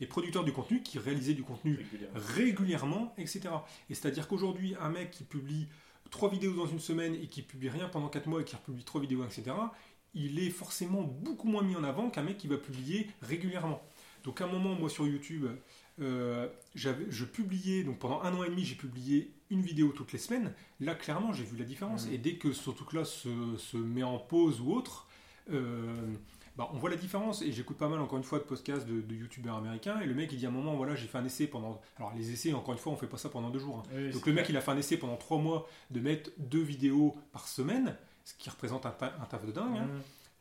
les producteurs du contenu qui réalisaient du contenu Régulièrement. régulièrement, etc. Et c'est-à-dire qu'aujourd'hui, un mec qui publie trois vidéos dans une semaine et qui publie rien pendant 4 mois et qui republie trois vidéos, etc., il est forcément beaucoup moins mis en avant qu'un mec qui va publier régulièrement. Donc à un moment, moi sur YouTube, euh, j'avais, je publiais, donc pendant un an et demi, j'ai publié une vidéo toutes les semaines. Là, clairement, j'ai vu la différence. Mhm. Et dès que ce truc-là se, se met en pause ou autre, euh, bah, on voit la différence. Et j'écoute pas mal, encore une fois, de podcasts de, de youtubeurs américains. Et le mec, il dit à un moment, voilà, j'ai fait un essai pendant. Alors, les essais, encore une fois, on fait pas ça pendant deux jours. hein. Donc le mec, il a fait un essai pendant trois mois de mettre deux vidéos par semaine, ce qui représente un, ta- un taf de dingue. hein.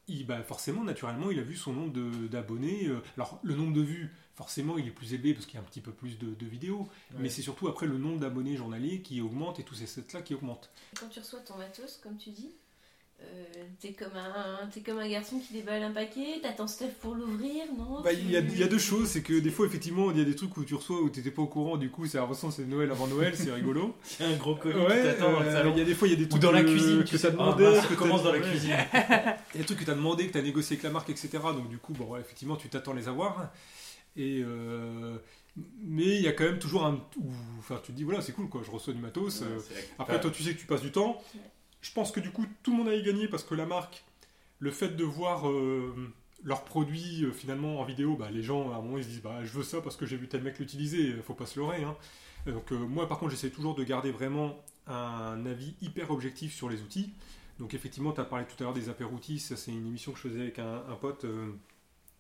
Il, bah, forcément, naturellement, il a vu son nombre de- d'abonnés. euh, alors le nombre de vues, forcément, il est plus élevé parce qu'il y a un petit peu plus de, de vidéos. Mais c'est surtout après le nombre d'abonnés journaliers qui augmente et tous ces sets-là qui augmentent. Quand tu reçois ton matos, comme tu dis, t'es comme, un, t'es comme un garçon qui déballe un paquet, t'attends Steph pour l'ouvrir, non Bah, Tu- il, y a, il y a deux choses, c'est que des fois, effectivement, il y a des trucs où tu reçois où tu n'étais pas au courant, du coup, c'est l'impression que c'est Noël avant Noël, c'est rigolo. Il y a un gros colis Ouais, qui t'attend dans le euh, salon. il y a des fois, il y a des Ou trucs dans la que- cuisine, que tu tu as sais. demandé. Ah, mince, que commence t'as- dans la cuisine. Il y a des trucs que tu as demandé, que tu as négocié avec la marque, etc. Donc du coup, bon, ouais, effectivement, tu t'attends les avoir. Et euh, mais il y a quand même toujours un... Enfin, tu te dis, voilà, c'est cool, quoi, je reçois du matos. euh, Ouais, après, toi, tu sais que tu passes du temps. Je pense que du coup, tout le monde a gagné parce que la marque, le fait de voir euh, leurs produits euh, finalement en vidéo, bah, les gens, à un moment, ils se disent, bah, je veux ça parce que j'ai vu tel mec l'utiliser, faut pas se leurrer. hein. Donc, euh, moi, par contre, j'essaie toujours de garder vraiment un avis hyper objectif sur les outils. Donc, effectivement, tu as parlé tout à l'heure des apéroutis, ça, c'est une émission que je faisais avec un, un pote. euh,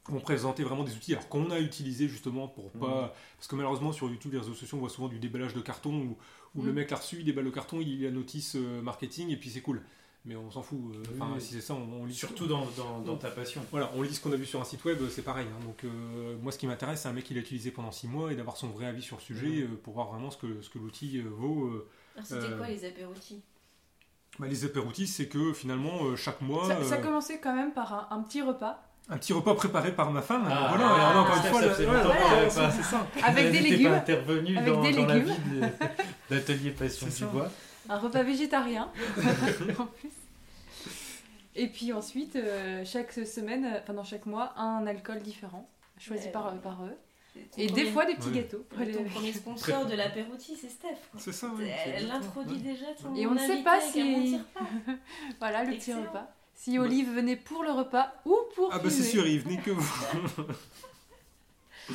on présentait vraiment des outils alors qu'on a utilisé justement pour pas parce que malheureusement sur YouTube les réseaux sociaux on voit souvent du déballage de carton où, où le Mm. mec l'a reçu il déballe le carton il lit la notice euh, marketing et puis c'est cool mais on s'en fout euh, Oui, enfin oui. si c'est ça on, on lit Surtout dans, dans, dans ta passion. voilà on lit ce qu'on a vu sur un site web c'est pareil hein. donc euh, moi ce qui m'intéresse c'est un mec qui l'a utilisé pendant 6 mois et d'avoir son vrai avis sur le sujet euh, pour voir vraiment ce que, ce que l'outil euh, vaut euh. Alors, c'était euh, quoi les apéroutis? Bah, les apéroutis c'est que finalement euh, chaque mois Ça, ça euh, commençait quand même par un, un petit repas un petit repas préparé par ma femme Ah, voilà ah, et encore une fois c'est ça avec des légumes, pas intervenu Avec dans, des dans la légumes. vie d'Atelier Passion du. Bois. un repas végétarien en plus. Et puis ensuite, euh, chaque semaine, euh, enfin dans chaque mois, un alcool différent, choisi Ouais. par, euh, par eux. Et des fois des petits Ouais. gâteaux. pour Ton premier sponsor de l'apéroutis, c'est Steph. c'est ça c'est Elle exactement, introduit ouais. déjà ton Et on ne sait pas si-. Voilà le Excellent. petit repas. Si Olive venait pour le repas ou pour ah bah c'est sûr il venait que vous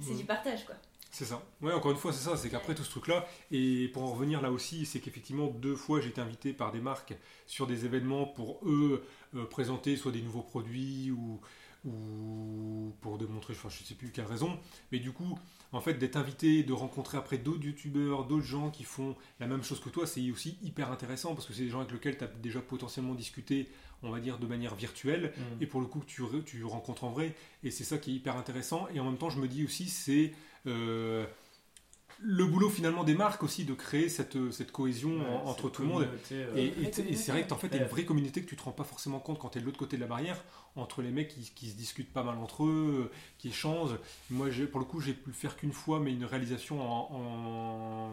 C'est du partage, quoi. C'est ça. Ouais, encore une fois, c'est ça. C'est qu'après tout ce truc-là, et pour en revenir là aussi, c'est qu'effectivement, deux fois, j'ai été invité par des marques sur des événements pour eux euh, présenter soit des nouveaux produits ou, ou pour démontrer, enfin, je sais plus quelle raison. Mais du coup, en fait, d'être invité, de rencontrer après d'autres youtubeurs, d'autres gens qui font la même chose que toi, c'est aussi hyper intéressant parce que c'est des gens avec lesquels tu as déjà potentiellement discuté, on va dire, de manière virtuelle et pour le coup tu, re- tu rencontres en vrai et c'est ça qui est hyper intéressant et en même temps je me dis aussi c'est le boulot finalement des marques aussi de créer cette, cette cohésion Ouais, entre cette tout le monde euh, et, c'est vrai que en fait, il y a Ouais. une vraie communauté que tu te rends pas forcément compte quand tu es de l'autre côté de la barrière, entre les mecs qui, qui se discutent pas mal entre eux, euh, qui échangent. Moi, pour le coup, j'ai pu le faire qu'une fois, mais une réalisation en, en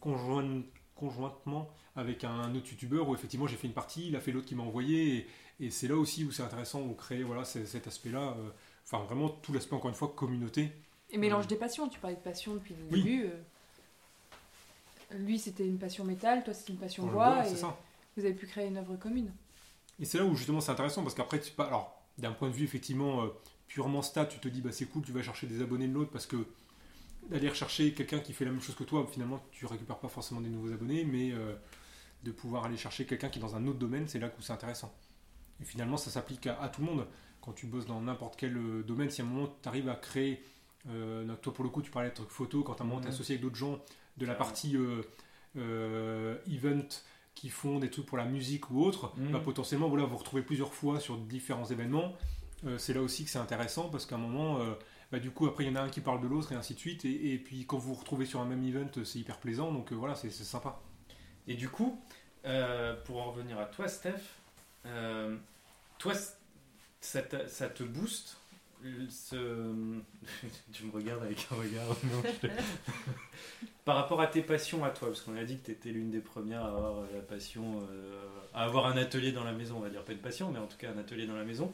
conjoint- conjointement avec un autre youtubeur où effectivement j'ai fait une partie, il a fait l'autre qui m'a envoyé, et, et c'est là aussi où c'est intéressant, où créer voilà, cet aspect-là, euh, enfin vraiment tout l'aspect, encore une fois, communauté. Et mélange des passions. Tu parlais de passion depuis le Oui. début. euh. Lui, c'était une passion métal, toi, c'était une passion le bois. et ça. vous avez pu créer une œuvre commune. Et c'est là où justement c'est intéressant parce qu'après, tu pas. Alors, d'un point de vue effectivement euh, purement stat, tu te dis bah c'est cool, tu vas chercher des abonnés de l'autre parce que d'aller rechercher quelqu'un qui fait la même chose que toi, finalement tu récupères pas forcément des nouveaux abonnés, mais euh, de pouvoir aller chercher quelqu'un qui est dans un autre domaine, c'est là où c'est intéressant. Et finalement, ça s'applique à, à tout le monde. Quand tu bosses dans n'importe quel euh, domaine, si à un moment tu arrives à créer, euh, donc, toi pour le coup, tu parlais de trucs photo, quand à un moment tu es associé avec d'autres gens de la partie euh, euh, event qui font des trucs pour la musique ou autre, Mhm. bah, potentiellement voilà, vous retrouvez plusieurs fois sur différents événements. Euh, c'est là aussi que c'est intéressant parce qu'à un moment, euh, bah, du coup, après, il y en a un qui parle de l'autre et ainsi de suite. Et, et puis, quand vous vous retrouvez sur un même event, c'est hyper plaisant. Donc euh, voilà, c'est sympa. Et du coup, euh, pour en revenir à toi, Steph, euh, toi, ça, te- ça te booste ce... Tu me regardes avec un regard. non, je- Par rapport à tes passions à toi, parce qu'on a dit que tu étais l'une des premières à avoir la passion, euh, à avoir un atelier dans la maison, on va dire pas une passion, mais en tout cas un atelier dans la maison.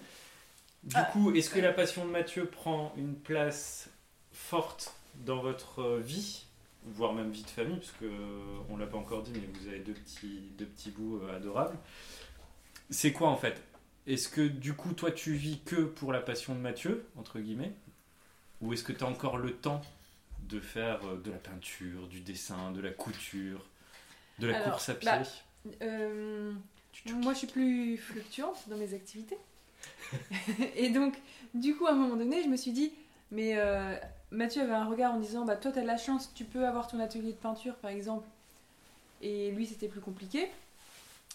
Du Ah. coup, est-ce que la passion de Mathieu prend une place forte dans votre euh, vie voire même vie de famille, parce que euh, on l'a pas encore dit, mais vous avez deux petits, deux petits bouts euh, adorables. C'est quoi en fait? Est-ce que du coup, toi, tu vis que pour la passion de Mathieu, entre guillemets? Ou est-ce que tu as encore le temps de faire euh, de la peinture, du dessin, de la couture, de la Alors, course à pied? bah, Euh, moi, je suis plus fluctuante dans mes activités. et donc, du coup, à un moment donné, je me suis dit, mais euh, Mathieu avait un regard en disant, bah toi, tu as de la chance, tu peux avoir ton atelier de peinture, par exemple. Et lui, c'était plus compliqué.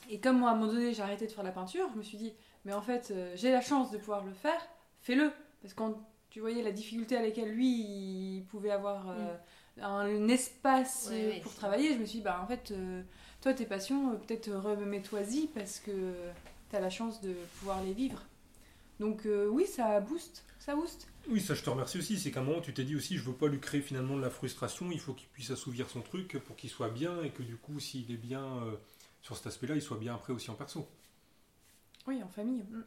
Et comme moi, à un moment donné, j'ai arrêté de faire la peinture, je me suis dit, mais en fait, euh, j'ai la chance de pouvoir le faire, fais-le. Parce que quand tu voyais la difficulté à laquelle lui, il pouvait avoir euh, un, espace Ouais, euh, ouais, pour travailler, je me suis dit, bah en fait, euh, toi, tes passions, euh, peut-être remets-toi-y parce que tu as la chance de pouvoir les vivre. Donc euh, oui, ça booste, ça booste. Oui, ça je te remercie aussi. C'est qu'à un moment tu t'es dit aussi, je veux pas lui créer finalement de la frustration. Il faut qu'il puisse assouvir son truc pour qu'il soit bien et que du coup, s'il est bien euh, sur cet aspect-là, il soit bien après aussi en perso. Oui, en famille. Mm.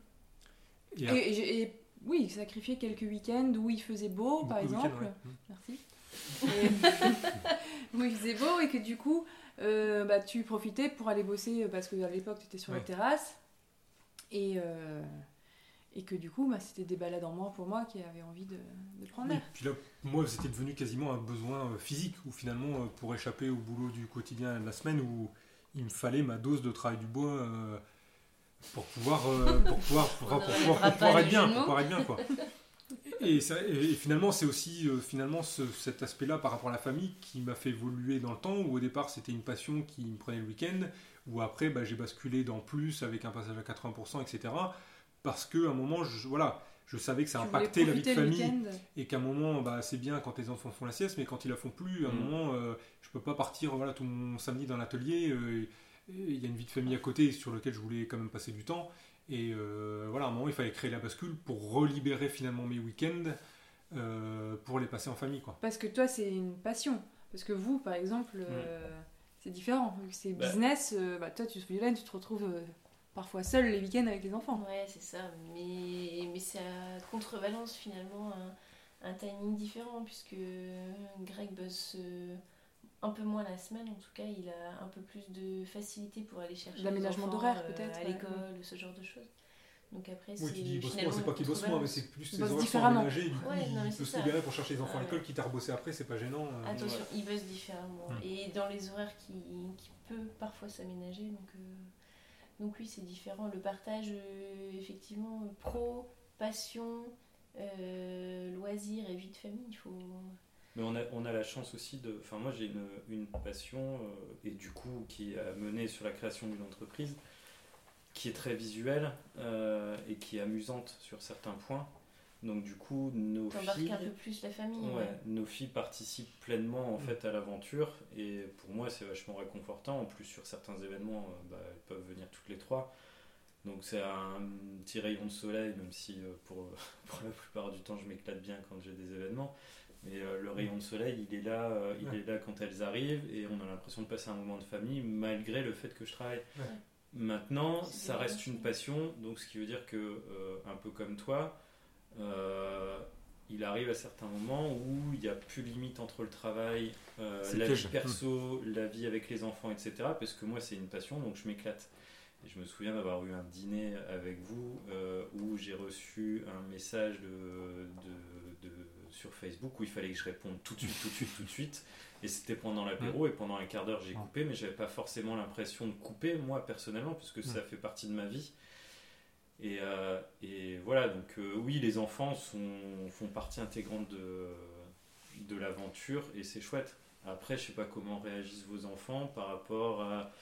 Et, Et, et oui, sacrifier quelques week-ends où il faisait beau, par beaucoup exemple. ouais. Mm. Merci. Et- où il faisait beau et que du coup, euh, bah, tu profitais pour aller bosser euh, parce qu'à l'époque, tu étais sur la Ouais. terrasse. Et, euh, et que du coup, bah, c'était des balades en moins pour moi qui avait envie de, de prendre Oui, l'air. puis là, moi, c'était devenu quasiment un besoin physique, où finalement, pour échapper au boulot du quotidien de la semaine, où il me fallait ma dose de travail du bois euh, pour pouvoir, euh, pour pouvoir, pour, pouvoir- pour pouvoir être bien, pour mots. pouvoir être bien, quoi. Et, ça- et- et finalement, c'est aussi euh, finalement ce- cet aspect-là par rapport à la famille qui m'a fait évoluer dans le temps, où au départ c'était une passion qui me prenait le week-end, où après bah, j'ai basculé dans plus avec un passage à 80%, etc. Parce qu'à un moment, je, voilà, je savais que ça impactait la vie de famille et qu'à un moment bah, c'est bien quand les enfants font la sieste mais quand ils la font plus à un Mm. moment euh, je peux pas partir voilà tout mon samedi dans l'atelier euh, il y a une vie de famille à côté sur lequel je voulais quand même passer du temps et euh, voilà à un moment il fallait créer la bascule pour relibérer finalement mes week-ends euh, pour les passer en famille quoi Parce que toi, c'est une passion. Parce que vous, par exemple, euh, c'est différent. Vu que C'est Bah. business. euh, bah, toi, tu te Violaine, tu te retrouves euh, parfois seul les week-ends avec les enfants. Ouais, c'est ça. Mais, mais ça contrebalance finalement un, un timing différent, puisque Greg bosse euh, un peu moins la semaine. En tout cas, il a un peu plus de facilité pour aller chercher L'aménagement d'horaire, euh, peut-être, à ouais. l'école, ce genre de choses. Donc après, c'est oui tu dis bosse moins finalement c'est pas qu'il bosse moins mais c'est plus ses horaires sont aménagés du coup Ouais, il peut se libérer pour chercher les enfants à Ouais. l'école quitte à rebosser après c'est pas gênant euh. Attention, Ouais. il bosse différemment. Hmm. Et dans les horaires qui, qui peut parfois s'aménager. Donc, euh, donc oui, c'est différent. Le partage, euh, effectivement, pro, passion, euh, loisirs et vie de famille, il faut... Mais on a, on a la chance aussi de. Enfin, moi j'ai une, une passion, euh, et du coup, qui a mené sur la création d'une entreprise, qui est très visuelle euh, et qui est amusante sur certains points. Donc, du coup, nos filles. un peu plus la famille. Ouais, ouais. nos filles participent pleinement en Mm. fait à l'aventure et pour moi c'est vachement réconfortant. En plus sur certains événements, euh, bah, elles peuvent venir toutes les trois. Donc c'est un petit rayon de soleil, même si pour, pour la plupart du temps je m'éclate bien quand j'ai des événements. Mais euh, le rayon de soleil, il est là, euh, il Ouais. est là quand elles arrivent et on a l'impression de passer un moment de famille malgré le fait que je travaille. Ouais. Maintenant, ça bien reste une passion, donc ce qui veut dire que euh, un peu comme toi, euh, il arrive à certains moments où il n'y a plus limite entre le travail, euh, la piège. vie perso, la vie avec les enfants, etc. Parce que moi, c'est une passion, donc je m'éclate. Et je me souviens d'avoir eu un dîner avec vous euh, où j'ai reçu un message de- sur Facebook où il fallait que je réponde tout de suite, tout de suite, tout de suite. Et c'était pendant l'apéro et pendant un quart d'heure j'ai coupé, mais j'avais pas forcément l'impression de couper moi personnellement, puisque ça fait partie de ma vie. Et, euh, et voilà, donc euh, oui, les enfants sont, font partie intégrante de, de l'aventure et c'est chouette. Après, je sais pas comment réagissent vos enfants par rapport à.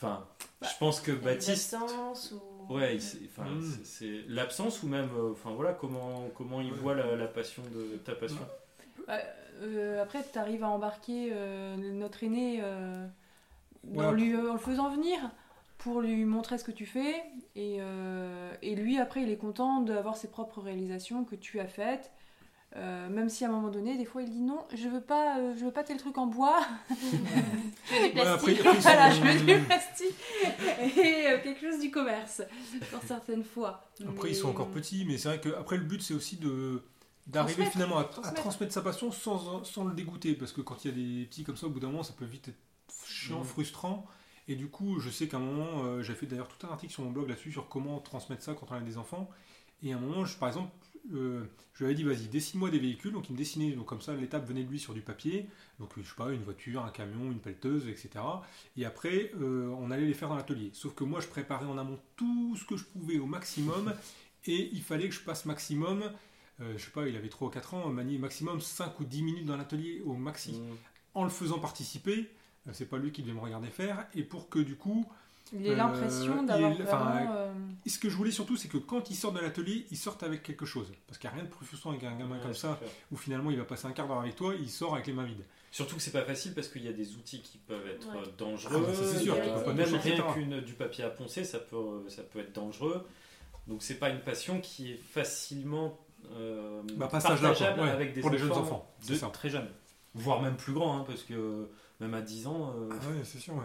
Enfin, je pense que Baptiste. absences ou... Ouais, enfin, Mm. c'est- l'absence ou même, euh, enfin voilà, comment comment il Ouais. voit la, la passion de ta passion. Bah, euh, après, tu arrives à embarquer euh, notre aîné euh, Ouais, en, lui, en le faisant venir pour lui montrer ce que tu fais. Et, euh, et lui, après, il est content d'avoir ses propres réalisations que tu as faites. Euh, même si à un moment donné, des fois, il dit non, je veux pas, euh, je veux pas tel truc en bois. Du Ouais, après, plastique. après, voilà, je veux du plastique et euh, quelque chose du commerce, pour certaines fois. Après, ils sont encore petits, mais c'est vrai que après le but, c'est aussi de d'arriver finalement à, à transmettre. sa passion sans, sans le dégoûter, parce que quand il y a des petits comme ça, au bout d'un moment, ça peut vite être chiant, Mhm. frustrant. Et du coup, je sais qu'à un moment, euh, j'ai fait d'ailleurs tout un article sur mon blog là-dessus sur comment transmettre ça quand on a des enfants. Et à un moment, je, par exemple, euh, je lui avais dit, vas-y, dessine-moi des véhicules. Donc il me dessinait, donc comme ça, l'étape venait de lui sur du papier. Donc je sais pas, une voiture, un camion, une pelleteuse, etc. Et après, euh, on allait les faire dans l'atelier. Sauf que moi, je préparais en amont tout ce que je pouvais au maximum. Et il fallait que je passe maximum, euh, je sais pas, il avait 3 ou 4 ans, manier maximum 5 ou 10 minutes dans l'atelier au maxi. Mmh. En le faisant participer, c'est pas lui qui devait me regarder faire. Et pour que du coup, Il a Euh, l'impression d'avoir vraiment. euh, ce que je voulais surtout, c'est que quand il sort de l'atelier, il sorte avec quelque chose. Parce qu'il n'y a rien de plus frustrant avec un gamin Ouais, comme ça, clair. où finalement il va passer un quart d'heure avec toi, il sort avec les mains vides. Surtout que c'est pas facile parce qu'il y a des outils qui peuvent être Ouais. euh, dangereux. Ah, bah, c'est sûr, pas même rien qu'une du papier à poncer, ça peut, ça peut être dangereux. Donc c'est pas une passion qui est facilement euh, Bah, partageable Ouais, avec des pour les jeunes enfants, de très jeunes, voire même plus grands, hein, parce que même à 10 ans. euh, Ah ouais, c'est sûr, ouais.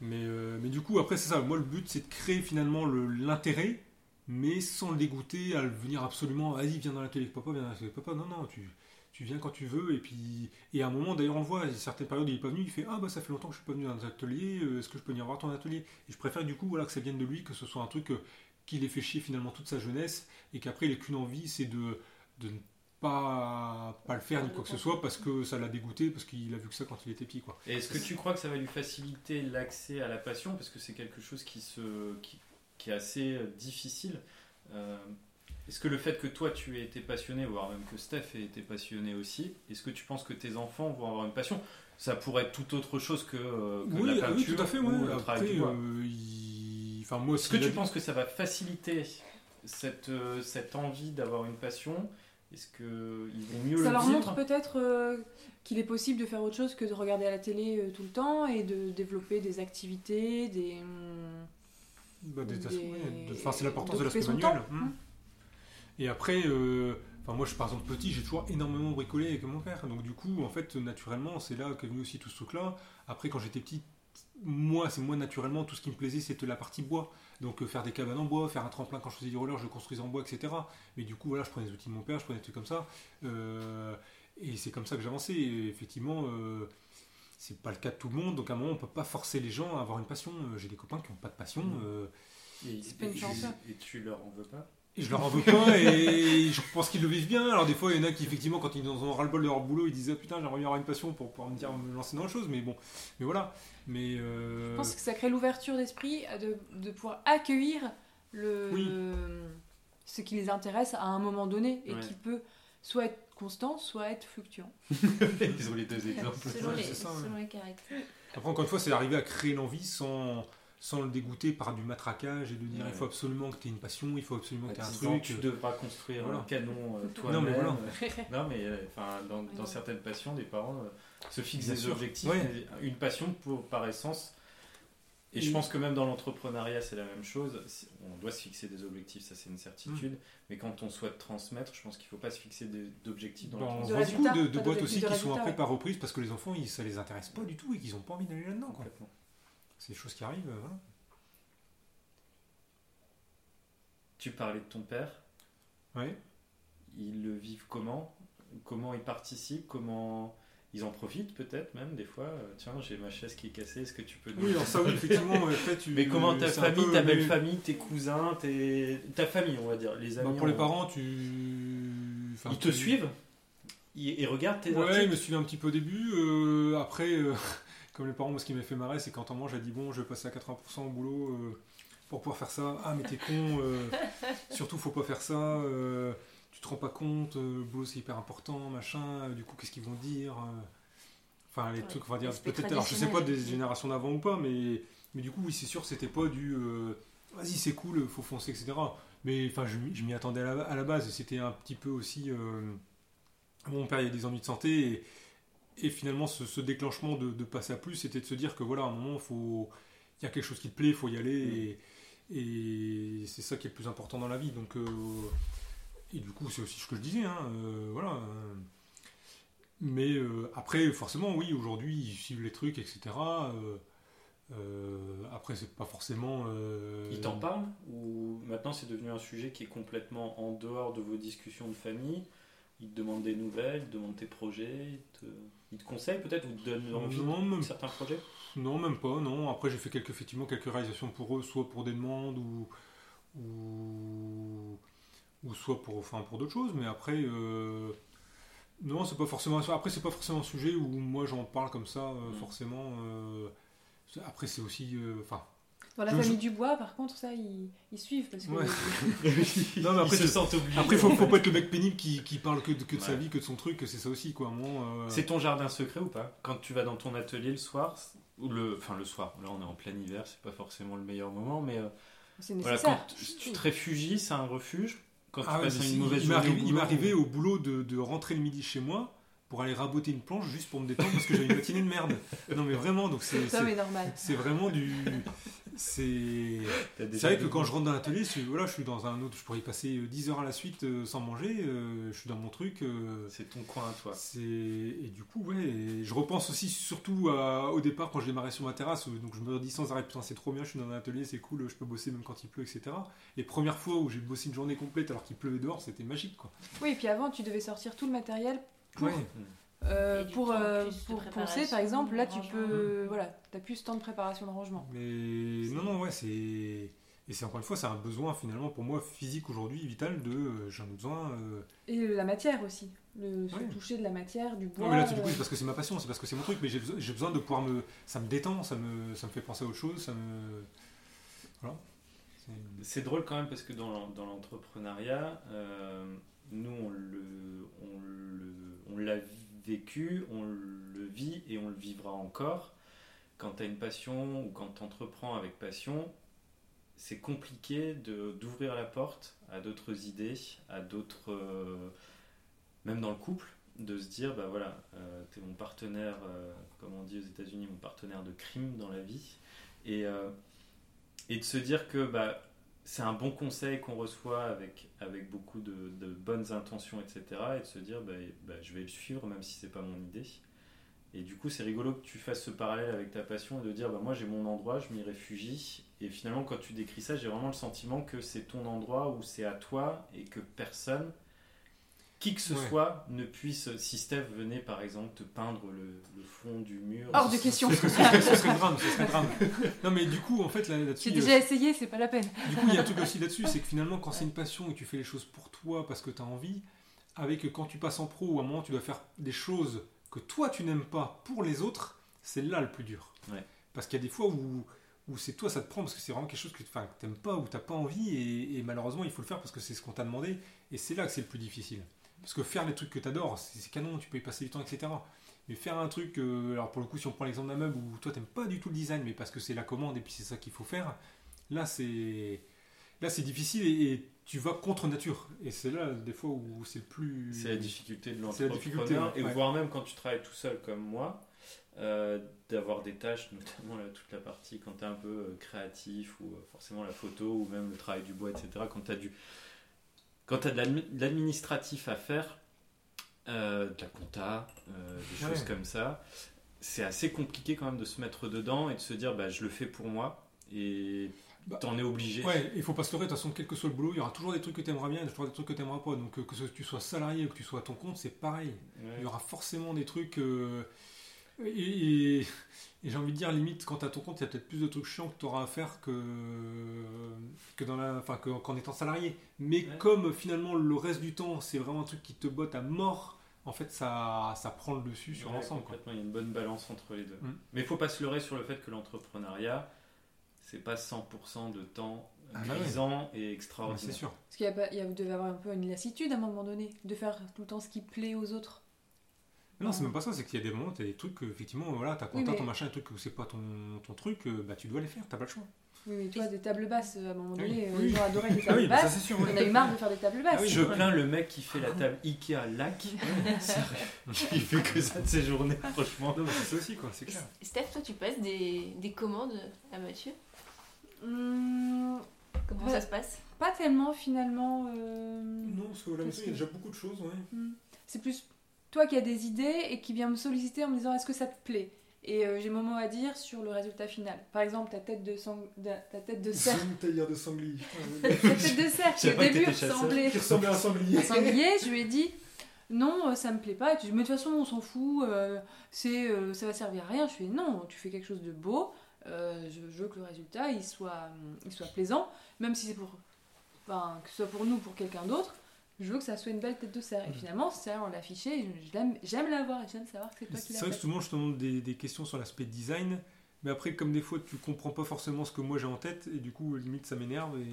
Mais, euh, mais du coup, après, c'est ça. Moi, le but, c'est de créer finalement le- l'intérêt, mais sans le dégoûter à le venir absolument. Vas-y, viens dans l'atelier papa, viens dans l'atelier papa. Non, non, tu, tu viens quand tu veux. Et puis, et à un moment, d'ailleurs, on le voit, certaines périodes, il n'est pas venu. Il fait Ah, bah, ça fait longtemps que je suis pas venu dans les ateliers. euh, Est-ce que je peux venir voir ton atelier? Et je préfère, du coup, voilà, que ça vienne de lui, que ce soit un truc euh, qui l'ait fait chier finalement toute sa jeunesse, et qu'après, il ait qu'une envie, c'est de, de pas, pas le faire ni quoi que ce soit, parce que ça l'a dégoûté, parce qu'il a vu que ça quand il était petit, quoi. Et est-ce que tu crois que ça va lui faciliter l'accès à la passion? Parce que c'est quelque chose qui, se, qui, qui est assez euh, difficile. Euh, est-ce que le fait que toi tu aies été passionné, voire même que Steph ait été passionné aussi, est-ce que tu penses que tes enfants vont avoir une passion? Ça pourrait être tout autre chose que, euh, que Oui, la ah oui, peinture tout à fait. ou Ouais. le travail Après, du bois. euh, il- enfin, moi, Est-ce que tu penses que ça va faciliter cette, cette envie d'avoir une passion? Est-ce qu'ils vont mieux Ça le leur vivre montre peut-être euh, qu'il est possible de faire autre chose que de regarder à la télé euh, tout le temps et de développer des activités, des. Bah, des- des- ouais, de- enfin, c'est l'importance de l'aspect manuel. hein. Et après, euh, enfin, moi, je, par exemple, petit, j'ai toujours énormément bricolé avec mon père. Donc, du coup, en fait, naturellement, c'est là qu'est venu aussi tout ce truc-là. Après, quand j'étais petit, moi, c'est moi, naturellement, tout ce qui me plaisait, c'était la partie bois. Donc, euh, faire des cabanes en bois, faire un tremplin quand je faisais du roller, je le construisais en bois, etc. Mais du coup, voilà, je prenais les outils de mon père, je prenais des trucs comme ça. Euh, et c'est comme ça que j'avançais. Effectivement, euh, c'est pas le cas de tout le monde. Donc, à un moment, on peut pas forcer les gens à avoir une passion. J'ai des copains qui n'ont pas de passion. Euh, Et, C'est pas une et- chance. et tu leur en veux pas? Et je leur en veux pas et je pense qu'ils le vivent bien. Alors des fois, il y en a qui effectivement, quand ils ont ras-le-bol de leur boulot, ils disent ah, putain, j'aimerais bien avoir une passion pour pouvoir me dire me lancer dans la chose. Mais bon, mais voilà. Mais euh, Je pense que ça crée l'ouverture d'esprit de, de pouvoir accueillir le, Oui. ce qui les intéresse à un moment donné et Ouais. qui peut soit être constant, soit être fluctuant. Ils ont les deux exemples. Selon, Ouais, les, ça, selon ouais. les caractères. après, encore une fois, c'est d'arriver à créer l'envie sans sans le dégoûter par du matraquage et de dire Ouais. il faut absolument que tu aies une passion, il faut absolument que tu aies un 10 ans, truc. tu devras construire Voilà. un canon euh, Non, toi-même. mais voilà. Non, mais euh, enfin, dans, certaines passions, les parents euh, se fixent Bien des sûr. objectifs. Ouais. Une passion pour, par essence. Et je pense que même dans l'entrepreneuriat, c'est la même chose. On doit se fixer des objectifs, ça c'est une certitude. Mm. Mais quand on souhaite transmettre, je pense qu'il ne faut pas se fixer des- d'objectifs dans Bon, la on beaucoup de, boîtes aussi de qui sont après ouais. par reprise parce que les enfants, ils, ça les intéresse pas du tout et qu'ils ont pas envie d'aller là-dedans. quoi. C'est des choses qui arrivent. voilà. Tu parlais de ton père. Ouais. Ils le vivent comment? Comment ils participent? Comment ils en profitent peut-être même des fois? Euh, Tiens, j'ai ma chaise qui est cassée, est-ce que tu peux... nous- Oui, alors ça, oui, effectivement. ouais, après, tu- Mais comment ta famille, peu- ta belle mais- famille, tes cousins, tes... ta famille, on va dire, les Bah, amis. pour les parents, tu. enfin, Ils te tu- suivent? Ils, ils regardent tes Ouais, ils me suivaient un petit peu au début. euh, après, euh, comme les parents, moi, ce qui m'a fait marrer, c'est quand on mange, j'ai dit bon, je vais passer à 80% au boulot euh, pour pouvoir faire ça. Ah, mais t'es con. euh, surtout, faut pas faire ça. euh, tu te rends pas compte. le boulot, c'est hyper important, machin. du coup, qu'est-ce qu'ils vont dire Enfin, les Ouais, trucs, on va dire. Peut-être, alors je sais pas des générations d'avant ou pas, mais, mais du coup, oui, c'est sûr, c'était pas du. Vas-y, c'est cool, faut foncer, etc. Mais enfin, je, m'y- je m'y attendais à la, à la base. C'était un petit peu aussi. mon père, il a des ennuis de santé. Et, et finalement, ce, ce déclenchement de, de passer à plus, c'était de se dire que voilà, à un moment, il y a quelque chose qui te plaît, il faut y aller. Et, et c'est ça qui est le plus important dans la vie. Donc, euh, et du coup, c'est aussi ce que je disais. hein, euh, voilà. mais euh, après, forcément, oui, aujourd'hui, ils suivent les trucs, etc. après, c'est pas forcément. Ils t'en parlent Ou maintenant c'est devenu un sujet qui est complètement en dehors de vos discussions de famille? Il te demande des nouvelles, il te demande tes projets, il te, il te conseille peut-être ou te donne envie Non, de même- certains projets? Non, même pas, non. Après, j'ai fait quelques, effectivement quelques réalisations pour eux, soit pour des demandes ou, ou, ou soit pour, enfin, pour d'autres choses. Mais après, euh, non, c'est pas forcément. Après, c'est pas forcément un sujet où moi j'en parle comme ça, euh, Mm. forcément. euh, après, c'est aussi. Enfin. Dans la Je- famille Dubois, par contre, ça, ils, ils suivent parce que Ouais. non, Non, mais après, ils se tu- sentent obligés. après, faut, faut pas être le mec pénible qui, qui parle que de, que de sa vie, que de son truc. C'est ça aussi, quoi. euh, C'est ton jardin secret ou pas? Quand tu vas dans ton atelier le soir, ou le, enfin le soir, là on est en plein hiver, c'est pas forcément le meilleur moment, mais euh, c'est voilà, quand tu- tu te réfugies, c'est un refuge? Quand tu Ah ouais, passes une mauvaise journée il m'est boulot, arrivé au boulot de, de rentrer le midi chez moi pour aller raboter une planche juste pour me détendre parce que j'avais une matinée de merde. Non mais vraiment, donc c'est Ça, c'est- mais normal. c'est vraiment du. C'est c'est vrai que quand je rentre dans l'atelier, je, suis- voilà, je suis dans un autre. Je pourrais y passer 10 heures à la suite euh, sans manger. euh, je suis dans mon truc. euh, c'est ton coin à toi. c'est et du coup ouais et je repense aussi surtout à- au départ quand je démarrais sur ma terrasse où- donc je me dis sans arrêt putain c'est trop bien je suis dans un atelier c'est cool je peux bosser même quand il pleut etc les premières fois où j'ai bossé une journée complète alors qu'il pleuvait dehors c'était magique quoi Oui, et puis avant, tu devais sortir tout le matériel pour, Ouais. euh, pour, euh, pour poncer, par exemple. Là, tu peux. Voilà, t'as plus ce temps de préparation de rangement. Mais non, non, ouais, c'est. Et c'est encore une fois, c'est un besoin finalement pour moi physique aujourd'hui, vital, de. euh, J'en ai besoin. euh, Et la matière aussi. Le, se Ouais. toucher de la matière, du bois. Non, mais là, du coup, c'est parce que c'est ma passion, c'est parce que c'est mon truc, mais j'ai besoin, de pouvoir me. Ça me détend, ça me, ça me fait penser à autre chose, ça me. Voilà. C'est- drôle quand même parce que dans l'en- dans l'entrepreneuriat, euh, nous on le, on le, on l'a vécu, on le vit et on le vivra encore. Quand tu as une passion ou quand tu entreprends avec passion, c'est compliqué d'ouvrir la porte à d'autres idées, à d'autres, euh, même dans le couple, de se dire bah voilà, tu es mon partenaire, euh, comme on dit aux États-Unis, mon partenaire de crime dans la vie, et euh, et de se dire que bah, c'est un bon conseil qu'on reçoit avec, avec beaucoup de, bonnes intentions, etc. Et de se dire, bah, bah, je vais le suivre même si c'est pas mon idée. Et du coup, c'est rigolo que tu fasses ce parallèle avec ta passion et de dire, bah, moi j'ai mon endroit, je m'y réfugie. Et finalement, quand tu décris ça, j'ai vraiment le sentiment que c'est ton endroit où c'est à toi et que personne, qui que ce Ouais. soit, ne puisse, si Steph venait par exemple te peindre le, le fond du mur. Hors de question. Ce serait, ce serait drame, ce serait drame. Non, mais du coup, en fait, là- là-dessus. J'ai déjà essayé, c'est pas la peine. Du coup, il y a un truc aussi là-dessus, c'est que finalement, quand c'est une passion et que tu fais les choses pour toi parce que tu as envie, avec quand tu passes en pro ou à un moment tu dois faire des choses que toi tu n'aimes pas pour les autres, c'est là le plus dur. Ouais. Parce qu'il y a des fois où, où c'est toi, ça te prend parce que c'est vraiment quelque chose que tu n'aimes pas ou tu n'as pas envie et, et malheureusement il faut le faire parce que c'est ce qu'on t'a demandé et c'est là que c'est le plus difficile. Parce que faire les trucs que tu adores, c'est canon, tu peux y passer du temps, etc. Mais faire un truc, euh, alors pour le coup, si on prend l'exemple d'un meuble où toi t'aimes pas du tout le design, mais parce que c'est la commande et puis c'est ça qu'il faut faire, là c'est là c'est difficile et, et tu vas contre nature. Et c'est là des fois où c'est le plus. C'est la difficulté de C'est la difficulté, l'entrepreneur, et ouais. voire même quand tu travailles tout seul comme moi, euh, d'avoir des tâches, notamment là, toute la partie quand tu es un peu euh, créatif, ou forcément la photo, ou même le travail du bois, etc. Quand tu as, du... quand as de l'admi- de l'administratif à faire, euh, de la compta, euh, des Ouais. choses comme ça, c'est assez compliqué quand même de se mettre dedans et de se dire bah, je le fais pour moi, et Bah, t'en es obligé. Ouais, il faut pas se leurrer, de toute façon, quel que soit le boulot, il y aura toujours des trucs que tu aimeras bien, et toujours des trucs que tu aimeras pas. Donc euh, que tu sois salarié ou que tu sois à ton compte, c'est pareil. Ouais. Il y aura forcément des trucs. euh, et et- et j'ai envie de dire, limite, quand tu à ton compte, il y a peut-être plus de trucs chiants que tu auras à faire que, que dans la, enfin, que- qu'en étant salarié. Mais Ouais. comme finalement le reste du temps, c'est vraiment un truc qui te botte à mort, en fait, ça, ça prend le dessus sur Ouais, l'ensemble. quoi. complètement, Il y a une bonne balance entre les deux. Mm. Mais il faut pas se leurrer sur le fait que l'entrepreneuriat, c'est pas 100% de temps Ah bah ouais. grisant et Ouais, extraordinaire. c'est sûr. Parce qu'il y a pas, il y a- vous devez avoir un peu une lassitude à un moment donné, de faire tout le temps ce qui plaît aux autres. Non, c'est même pas ça, c'est qu'il y a des moments, tu as des trucs que, effectivement, voilà, ta Oui, mais- ton machin, des trucs que c'est pas ton, ton truc, euh, bah tu dois les faire, t'as pas le choix. Oui, mais toi, des tables basses, à un moment Oui, donné, euh, oui. les gens adoraient les Ah tables oui, bah, ça basses. On a eu marre de faire des tables basses. Ah oui, Je plains le mec qui fait la table Ikea lac. Sérieux. Il fait que ça de ses journées, franchement. Non, c'est ça aussi, quoi, c'est clair. Steph, toi, tu passes des, des commandes à Mathieu? Hum, Comment Ouais. ça se passe? pas tellement finalement. euh, Non, parce que la maison, il y a déjà beaucoup de choses, ouais. hum. C'est plus toi qui as des idées et qui viens me solliciter en me disant est-ce que ça te plaît? Et euh, j'ai mon mot à dire sur le résultat final. Par exemple, ta tête de, sang... de- ta tête de cerf. une tailleur de sanglier. ta tête de cerf qui au début t'étais chasseur. ressemblait ressemblait à un sanglier. un sanglier. Je lui ai dit non, euh, ça me plaît pas. Et tu dis, mais de toute façon, on s'en fout, euh, c'est, euh, ça va servir à rien. Je fais, non, tu fais quelque chose de beau. euh, je, je veux que le résultat il soit, il soit plaisant, même si c'est pour, enfin, que ce soit pour nous, pour quelqu'un d'autre. Je veux que ça soit une belle tête de serre. Et Mhm. finalement, c'est on l'a affiché. J'aime la voir et j'aime savoir que c'est toi qui C'est vrai que souvent je te demande des, des questions sur l'aspect design, mais après, comme des fois tu comprends pas forcément ce que moi j'ai en tête, et du coup, limite ça m'énerve et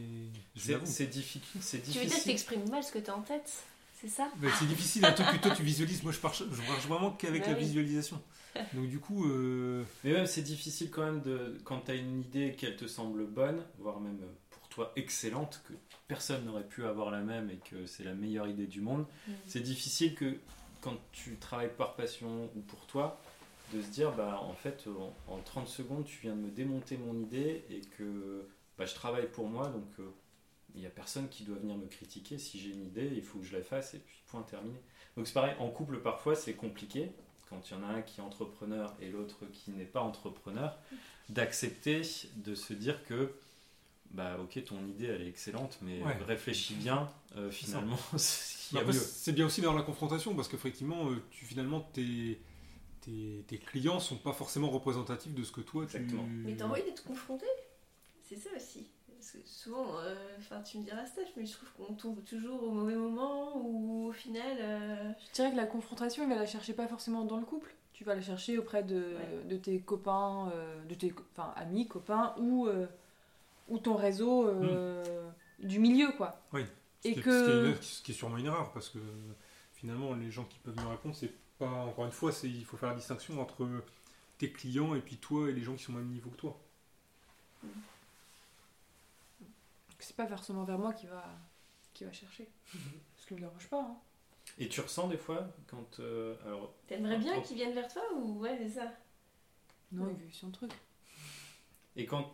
je C'est l'avoue. c'est diffi- c'est Tu veux dire que difficile. t'exprimes mal ce que t'as en tête C'est ça? Bah, c'est difficile, un truc que toi tu visualises. Moi je marche, je marche vraiment qu'avec Bah la oui. visualisation. Donc du coup, euh, Mais même c'est difficile quand même de quand tu as une idée qu'elle te semble bonne, voire même euh, toi excellente, que personne n'aurait pu avoir la même et que c'est la meilleure idée du monde. Mm. C'est difficile que quand tu travailles par passion ou pour toi, de se dire bah en fait en, en 30 secondes tu viens de me démonter mon idée et que bah, je travaille pour moi donc euh, il n'y a personne qui doit venir me critiquer. Si j'ai une idée, il faut que je la fasse et puis point terminé. Donc c'est pareil, en couple parfois c'est compliqué quand il y en a un qui est entrepreneur et l'autre qui n'est pas entrepreneur, d'accepter de se dire que bah ok ton idée elle est excellente mais Ouais. réfléchis bien euh, finalement mieux. c'est bien aussi dans la confrontation parce qu'effectivement, euh, tu finalement tes, tes, tes clients sont pas forcément représentatifs de ce que toi tu. Exactement. Mais t'as envie d'être confronté? C'est ça aussi. Parce que souvent, euh, enfin tu me diras Steph, mais je trouve qu'on tombe toujours au mauvais moment ou au final. euh, Je dirais que la confrontation, il va la chercher pas forcément dans le couple. Tu vas la chercher auprès de, Ouais. de tes copains, euh, de tes enfin, amis, copains ou, euh, ou ton réseau euh, du milieu, quoi. Hmm. Oui. Ce Et qui, est, que- ce, qui est une- ce qui est sûrement une erreur parce que finalement, les gens qui peuvent nous répondre, c'est pas encore une fois, c'est il faut faire la distinction entre tes clients et puis toi et les gens qui sont au même niveau que toi. C'est pas forcément vers moi qui va, qui va chercher. Ce qui me dérange pas. hein. Et tu ressens des fois quand euh, alors T'aimerais bien qu'ils viennent vers toi ou ouais, c'est ça? Non, Ouais. il veut son truc. Et quand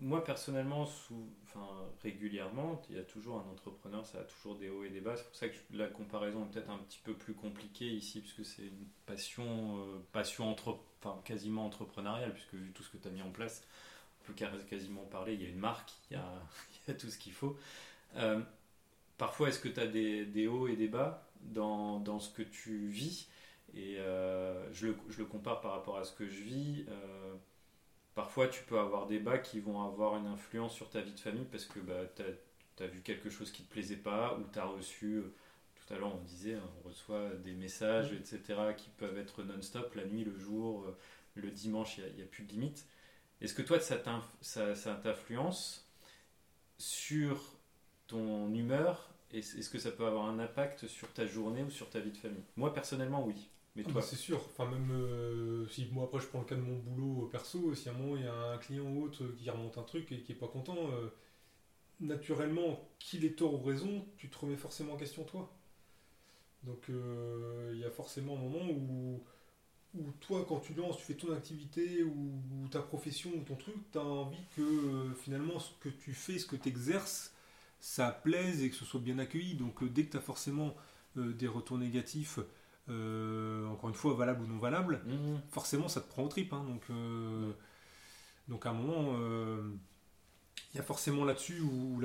moi personnellement, sous, enfin régulièrement, il y a toujours un entrepreneur, ça a toujours des hauts et des bas. C'est pour ça que la comparaison est peut-être un petit peu plus compliquée ici, puisque c'est une passion, euh, passion entre, enfin quasiment entrepreneuriale, puisque vu tout ce que tu as mis en place, on peut quas- quasiment parler. Il y a une marque, il y a, il y a tout ce qu'il faut. Euh, parfois, est-ce que tu as des, des hauts et des bas dans, dans ce que tu vis? Et euh, je, le, je le compare par rapport à ce que je vis. Parfois tu peux avoir des bas qui vont avoir une influence sur ta vie de famille parce que bah, tu as, vu quelque chose qui te plaisait pas ou tu as reçu, euh, tout à l'heure on disait, hein, on reçoit des messages, etc., qui peuvent être non-stop, la nuit, le jour, euh, le dimanche, il n'y a, plus de limite. Est-ce que toi, ça t'inf- ça- ça t'influence sur ton humeur? Est-ce que ça peut avoir un impact sur ta journée ou sur ta vie de famille? Moi, personnellement, oui. Mais Ah toi bah, c'est sûr. Enfin, même euh, si moi après je prends le cas de mon boulot euh, perso, si à un moment il y a un client ou autre qui remonte un truc et qui est pas content, euh, naturellement, qu'il ait tort ou raison, tu te remets forcément en question toi. Donc euh, il y a forcément un moment où, où toi, quand tu lances, tu fais ton activité ou, ou ta profession ou ton truc, tu as envie que euh, finalement ce que tu fais, ce que tu exerces, ça plaise et que ce soit bien accueilli. Donc euh, dès que tu as forcément euh, des retours négatifs, euh, encore une fois, valable ou non valable, Mhm. forcément ça te prend au trip. hein. donc, euh, donc à un moment, euh, il y a forcément là-dessus où,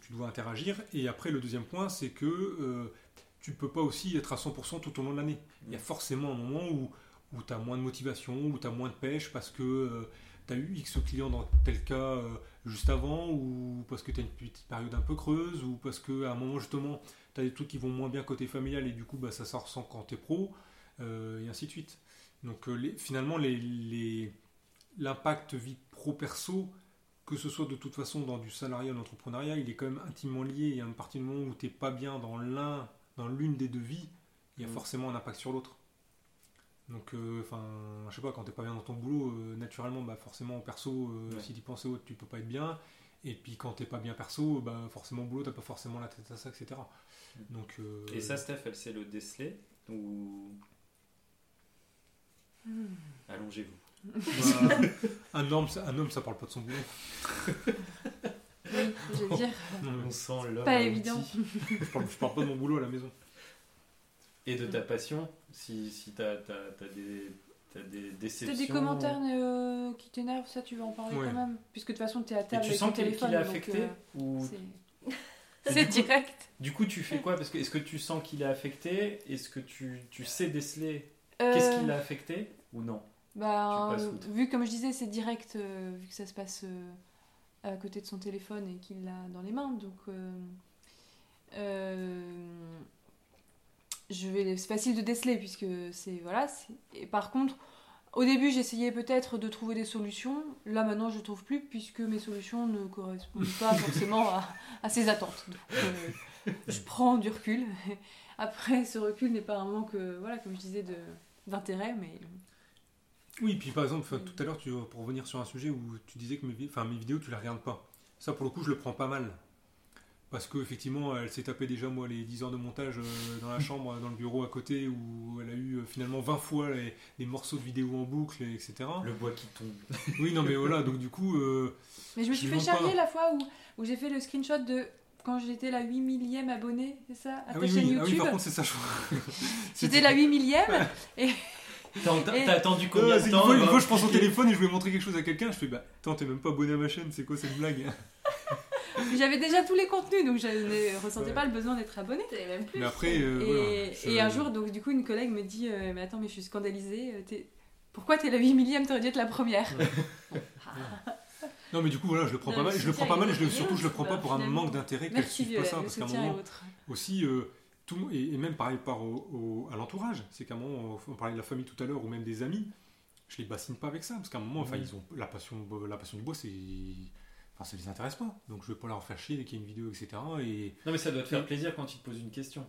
tu dois interagir. Et après, le deuxième point, c'est que tu peux pas aussi être à 100% tout au long de l'année. Il y a forcément un moment où, où tu as moins de motivation, où tu as moins de pêche parce que tu as eu X clients dans tel cas euh, juste avant, ou parce que tu as une petite période un peu creuse, ou parce qu'à un moment justement tu as des trucs qui vont moins bien côté familial et du coup bah, ça, ça ressent quand tu es pro, euh, et ainsi de suite. Donc euh, les- finalement, les- les- l'impact vie pro-perso, que ce soit de toute façon dans du salariat ou l'entrepreneuriat, il est quand même intimement lié. Et à partir du moment où tu n'es pas bien dans l'un, dans l'une des deux vies, il y a Mm. forcément un impact sur l'autre. Donc, euh, enfin, je sais pas, quand t'es pas bien dans ton boulot, euh, naturellement, bah forcément, perso, euh, Ouais. si tu penses à autre, tu peux pas être bien. Et puis quand t'es pas bien perso, bah forcément, au boulot, t'as pas forcément la tête à ça, etc. Donc, euh, Et ça, Steph, elle sait le déceler ou? Hmm. allongez-vous bah, un, homme, ça- un homme, ça parle pas de son boulot. Oui, je veux dire. Non, On sent l'homme Pas évident. je, parle, je parle pas de mon boulot à la maison. Et de ta passion, si, si tu as, des, t'as des déceptions. T'as des commentaires euh, qui t'énervent, ça tu vas en parler Ouais. quand même. Puisque de toute façon t'es à Et table tu avec sens qu'il donc, affecté euh, ou... c'est- direct. Du coup, tu fais quoi? Parce que est-ce que tu sens qu'il est affecté? Est-ce que tu, tu sais déceler Euh, qu'est-ce qui l'a affecté ou non? Bah, euh, vu comme je disais, c'est direct, euh, vu que ça se passe euh, à côté de son téléphone et qu'il l'a dans les mains, donc euh, euh, je vais, c'est facile de déceler puisque c'est voilà. Et par contre, au début, j'essayais peut-être de trouver des solutions. Là, maintenant, je trouve plus puisque mes solutions ne correspondent pas forcément à, à ses attentes. Donc, euh, je prends du recul. Après, ce recul n'est pas un manque, euh, voilà, comme je disais, d'intérêt, mais Oui, puis par exemple, tout à l'heure, pour revenir sur un sujet où tu disais que mes vidéos, tu les regardes pas. Ça, pour le coup, je le prends pas mal. Parce qu'effectivement, elle s'est tapé déjà, moi, les 10 heures de montage euh, dans la chambre, dans le bureau à côté, où elle a eu euh, finalement 20 fois les, les morceaux de vidéos en boucle, et etc. Le bois qui tombe. Oui, non, mais voilà, donc du coup, euh, Mais je me suis fait charrier la fois où, où j'ai fait le screenshot de quand j'étais la 8 millième abonnée, c'est ça, à ah ta oui, chaîne oui, ah oui, YouTube. par contre, c'est ça, je crois. J'étais la 8 millième. Et- t'as attendu combien de une temps fois, une alors fois, je prends son téléphone et je voulais montrer quelque chose à quelqu'un, je fais bah attends t'es même pas abonné à ma chaîne, c'est quoi cette blague J'avais déjà tous les contenus, donc je ne ressentais Ouais. pas le besoin d'être abonnée. T'avais même plus. Mais après, euh, et, voilà, je- et un jour, donc du coup, une collègue me dit euh, Mais attends, mais je suis scandalisée. euh, Pourquoi t'es la 8 millième T'aurais dû être la première? Non mais du coup voilà, je le prends Non, pas mal, je le prends pas mal et je surtout je le prends pas bah, pour un manque d'intérêt qu'elle suive pas ça parce qu'à un moment aussi euh, tout et, et même pareil par au, au- à l'entourage, c'est qu'à un moment on parlait de la famille tout à l'heure ou même des amis, je les bassine pas avec ça parce qu'à un moment enfin ils ont la passion la passion du bois c'est enfin ça les intéresse pas. Donc je vais pas leur faire chier dès qu'il y a une vidéo etc et Non, mais ça doit te faire plaisir quand ils te posent une question.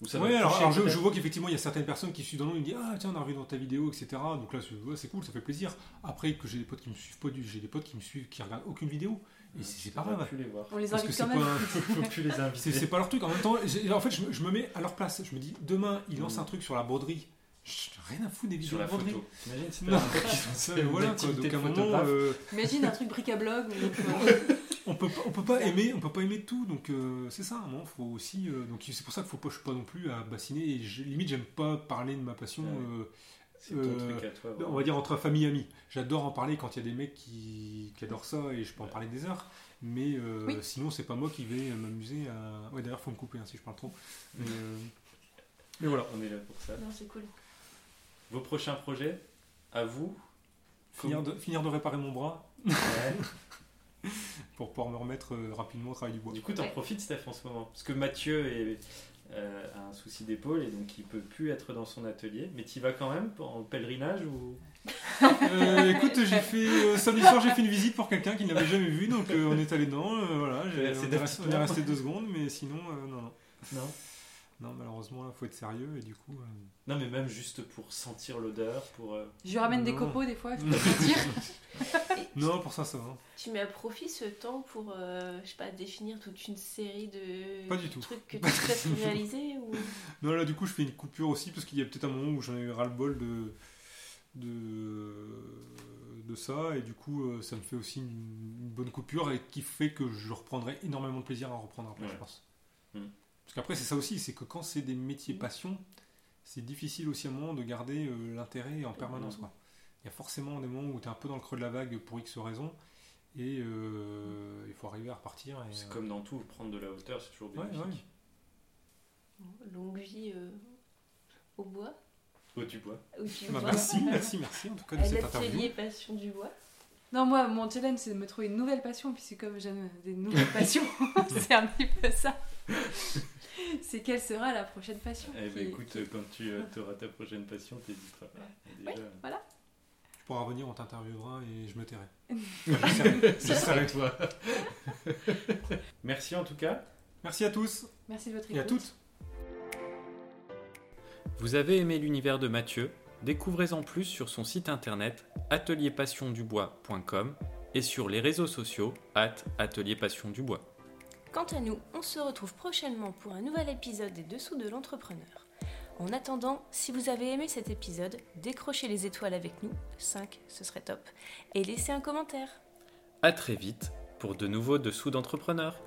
Ou ça ouais, alors, je, vois qu'effectivement il y a certaines personnes qui suivent dans le me disent ah tiens on a revu dans ta vidéo etc donc là c'est ouais, c'est cool ça fait plaisir. Après que j'ai des potes qui me suivent pas du j'ai des potes qui me suivent qui regardent aucune vidéo. Et c'est c'est pas grave plus les voir. On les parce que invite c'est quand pas même. un- Faut plus les c'est inviter. c'est pas leur truc. En même temps en fait je, me- je me mets à leur place. Je me dis demain ils lancent un truc sur la broderie rien à foutre des vidéos Sur la photo. T'imagines, c'est pas Ça, voilà quoi, donc à moment euh, Imagine un truc bric-à-blog. on peut pas- on peut pas aimer on peut pas aimer tout donc euh, c'est ça à un moment faut aussi euh, donc c'est pour ça qu'il faut pas je suis pas non plus à bassiner et je- limite j'aime pas parler de ma passion Ouais. euh, C'est ton truc à toi. on va dire entre famille et amis j'adore en parler quand il y a des mecs qui, qui adorent ça et je peux en parler des heures mais euh, Oui. sinon c'est pas moi qui vais m'amuser à ouais d'ailleurs faut me couper hein, si je parle trop mais, euh, mais voilà On est là pour ça. Non, c'est cool. Vos prochains projets, à vous finir de, finir de réparer mon bras Ouais. pour pouvoir me remettre euh, rapidement au travail du bois Du coup, t'en Ouais. profites, Steph, en ce moment. Parce que Mathieu est, euh, a un souci d'épaule et donc il peut plus être dans son atelier. Mais tu vas quand même en pèlerinage ou? Euh, écoute, j'ai fait euh, samedi soir, j'ai fait une visite pour quelqu'un qui n'avait jamais vu, donc euh, on est allé dedans. euh, voilà, on, est resté, petits on est plans. resté deux secondes, mais sinon, euh, non, non, Non. Non, malheureusement, là, faut être sérieux et du coup. euh, Non, mais même juste pour sentir l'odeur, pour. euh, Je lui ramène des copeaux des fois, je peux dire. Non, pour ça, ça va. Tu mets à profit ce temps pour, euh, je sais pas, définir toute une série de Pas du tout. trucs que tu souhaites réaliser ou... Non, là, du coup, je fais une coupure aussi parce qu'il y a peut-être un moment où j'en ai eu ras-le-bol de, de, de ça et du coup, euh, ça me fait aussi une, bonne coupure et qui fait que je reprendrai énormément de plaisir à reprendre après, Ouais. je pense. Mm. Parce qu'après, c'est ça aussi, c'est que quand c'est des métiers passion, c'est difficile aussi à un moment de garder euh, l'intérêt en permanence. Mm. Quoi. Il y a forcément des moments où tu es un peu dans le creux de la vague pour X raisons et euh, il faut arriver à repartir. et, C'est euh, comme dans tout, prendre de la hauteur, c'est toujours Ouais, bénéfique. Longue vie euh, au bois Oh, tu bois. du bah, bois. merci, merci, merci en tout cas de cette interview. passion du bois. Non, moi, mon challenge, c'est de me trouver une nouvelle passion, puisque comme j'aime des nouvelles passions, c'est un petit peu ça. C'est quelle sera la prochaine passion Eh ben qui- écoute, euh, quand tu auras ta prochaine passion, t'hésiteras pas. Déjà, Tu pourras revenir, on t'interviewera et je me tairai. ce serait toi. Merci en tout cas. Merci à tous Merci de votre et à écoute. toutes. Vous avez aimé l'univers de Mathieu? Découvrez-en plus sur son site internet atelierpassiondubois.com et sur les réseaux sociaux at atelierpassiondubois. Quant à nous, on se retrouve prochainement pour un nouvel épisode des Dessous de l'entrepreneur. En attendant, si vous avez aimé cet épisode, décrochez les étoiles avec nous, 5 ce serait top, et laissez un commentaire. À très vite pour de nouveaux dessous d'entrepreneurs.